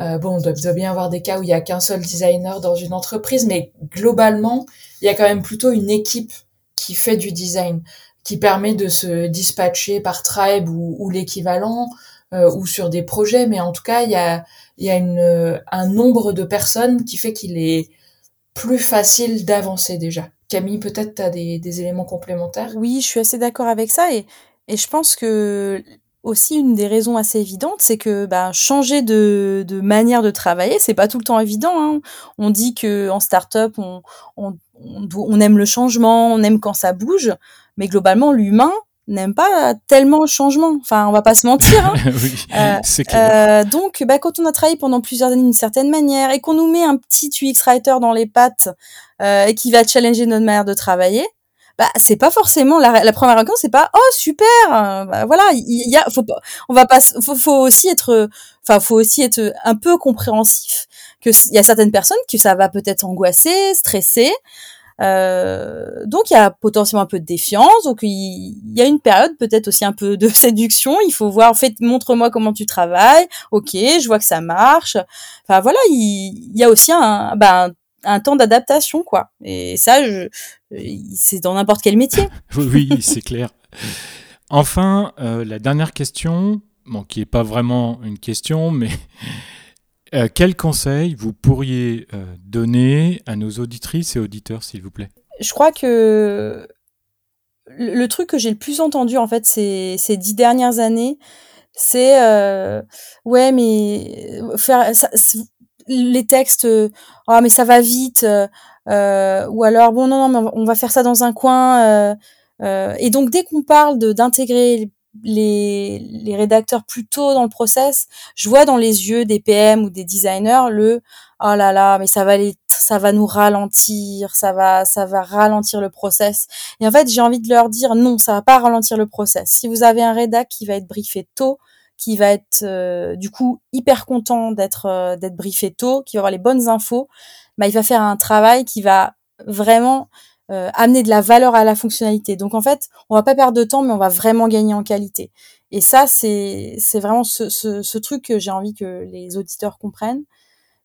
Speaker 4: Euh, bon, il doit, doit bien avoir des cas où il y a qu'un seul designer dans une entreprise, mais globalement, il y a quand même plutôt une équipe qui fait du design qui permet de se dispatcher par tribe ou, l'équivalent euh, ou sur des projets, mais en tout cas, il y a, un nombre de personnes qui fait qu'il est plus facile d'avancer déjà. Camille, peut-être tu as des, éléments complémentaires?
Speaker 3: Oui, je suis assez d'accord avec ça et, je pense que aussi une des raisons assez évidentes, c'est que bah, changer de, manière de travailler, c'est pas tout le temps évident. Hein. On dit que en start-up, on aime le changement, on aime quand ça bouge mais globalement, l'humain n'aime pas tellement le changement. Enfin, on va pas se mentir. Hein.
Speaker 1: oui, euh, c'est clair.
Speaker 3: Euh, donc, bah, quand on a travaillé pendant plusieurs années d'une certaine manière et qu'on nous met un petit UX writer dans les pattes euh, et qui va challenger notre manière de travailler, bah, c'est pas forcément la, la première réaction, c'est pas oh super. Bah, voilà, il y, a, faut pas, on va pas, faut, faut aussi être, enfin, faut aussi être un peu compréhensif que il y a certaines personnes que ça va peut-être angoisser, stresser. Euh, donc il y a potentiellement un peu de défiance. Donc il, y a une période peut-être aussi un peu de séduction. Il faut voir, en fait, montre-moi comment tu travailles. Ok, je vois que ça marche. Enfin voilà, il, y a aussi un, ben, un temps d'adaptation quoi. Et ça, c'est dans n'importe quel métier.
Speaker 1: oui, c'est clair. Enfin, euh, la dernière question, bon, qui est pas vraiment une question, mais euh, quel conseil vous pourriez euh, donner à nos auditrices et auditeurs, s'il vous plaît?
Speaker 3: Je crois que le, truc que j'ai le plus entendu, en fait, ces, ces dix dernières années, c'est euh, ouais, mais faire les textes, oh, mais ça va vite, ou alors bon non non, mais on va faire ça dans un coin. et donc dès qu'on parle d'intégrer les, les rédacteurs plus tôt dans le process, je vois dans les yeux des PM ou des designers le oh là là, mais ça va aller, ça va nous ralentir, ça va, ça va ralentir le process. Et en fait, j'ai envie de leur dire non, ça va pas ralentir le process. Si vous avez un rédac qui va être briefé tôt, qui va être euh, du coup hyper content d'être euh, d'être briefé tôt, qui va avoir les bonnes infos, bah il va faire un travail qui va vraiment euh, amener de la valeur à la fonctionnalité. Donc en fait, on va pas perdre de temps, mais on va vraiment gagner en qualité. Et ça, c'est c'est vraiment ce, truc que j'ai envie que les auditeurs comprennent,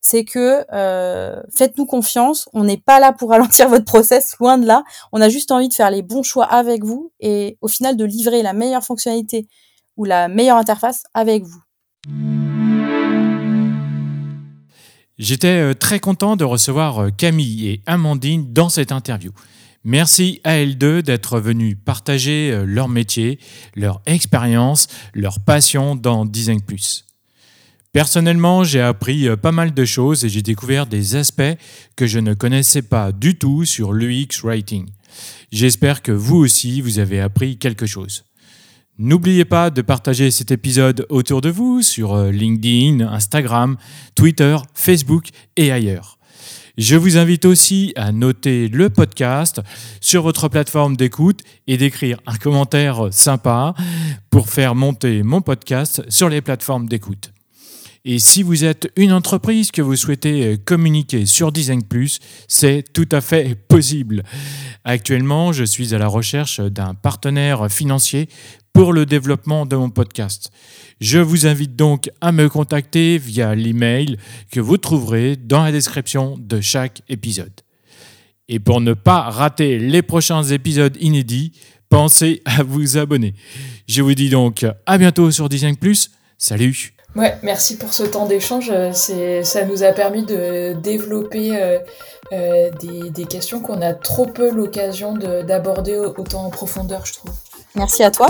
Speaker 3: c'est que euh, faites-nous confiance. On n'est pas là pour ralentir votre process, loin de là. On a juste envie de faire les bons choix avec vous et au final de livrer la meilleure fonctionnalité ou la meilleure interface avec vous.
Speaker 1: J'étais euh, très content de recevoir euh, Camille et Amandine dans cette interview. Merci à elles deux d'être venues partager euh, leur métier, leur expérience, leur passion dans Design Plus. Personnellement, j'ai appris pas mal de choses et j'ai découvert des aspects que je ne connaissais pas du tout sur l'UX Writing. J'espère que vous aussi, vous avez appris quelque chose. N'oubliez pas de partager cet épisode autour de vous sur euh, LinkedIn, Instagram, Twitter, Facebook et ailleurs. Je vous invite aussi à noter le podcast sur votre plateforme d'écoute et d'écrire un commentaire sympa pour faire monter mon podcast sur les plateformes d'écoute. Et si vous êtes une entreprise que vous souhaitez communiquer sur Design Plus, c'est tout à fait possible. Actuellement, je suis à la recherche d'un partenaire financier pour le développement de mon podcast. Je vous invite donc à me contacter via l'email que vous trouverez dans la description de chaque épisode. Et pour ne pas rater les prochains épisodes inédits, pensez à vous abonner. Je vous dis donc à bientôt sur Design Plus. Salut
Speaker 4: Ouais, merci pour ce temps d'échange. Ça nous a permis de développer euh, euh, des, des, questions qu'on a trop peu l'occasion d'aborder autant en profondeur, je trouve.
Speaker 3: Merci à toi.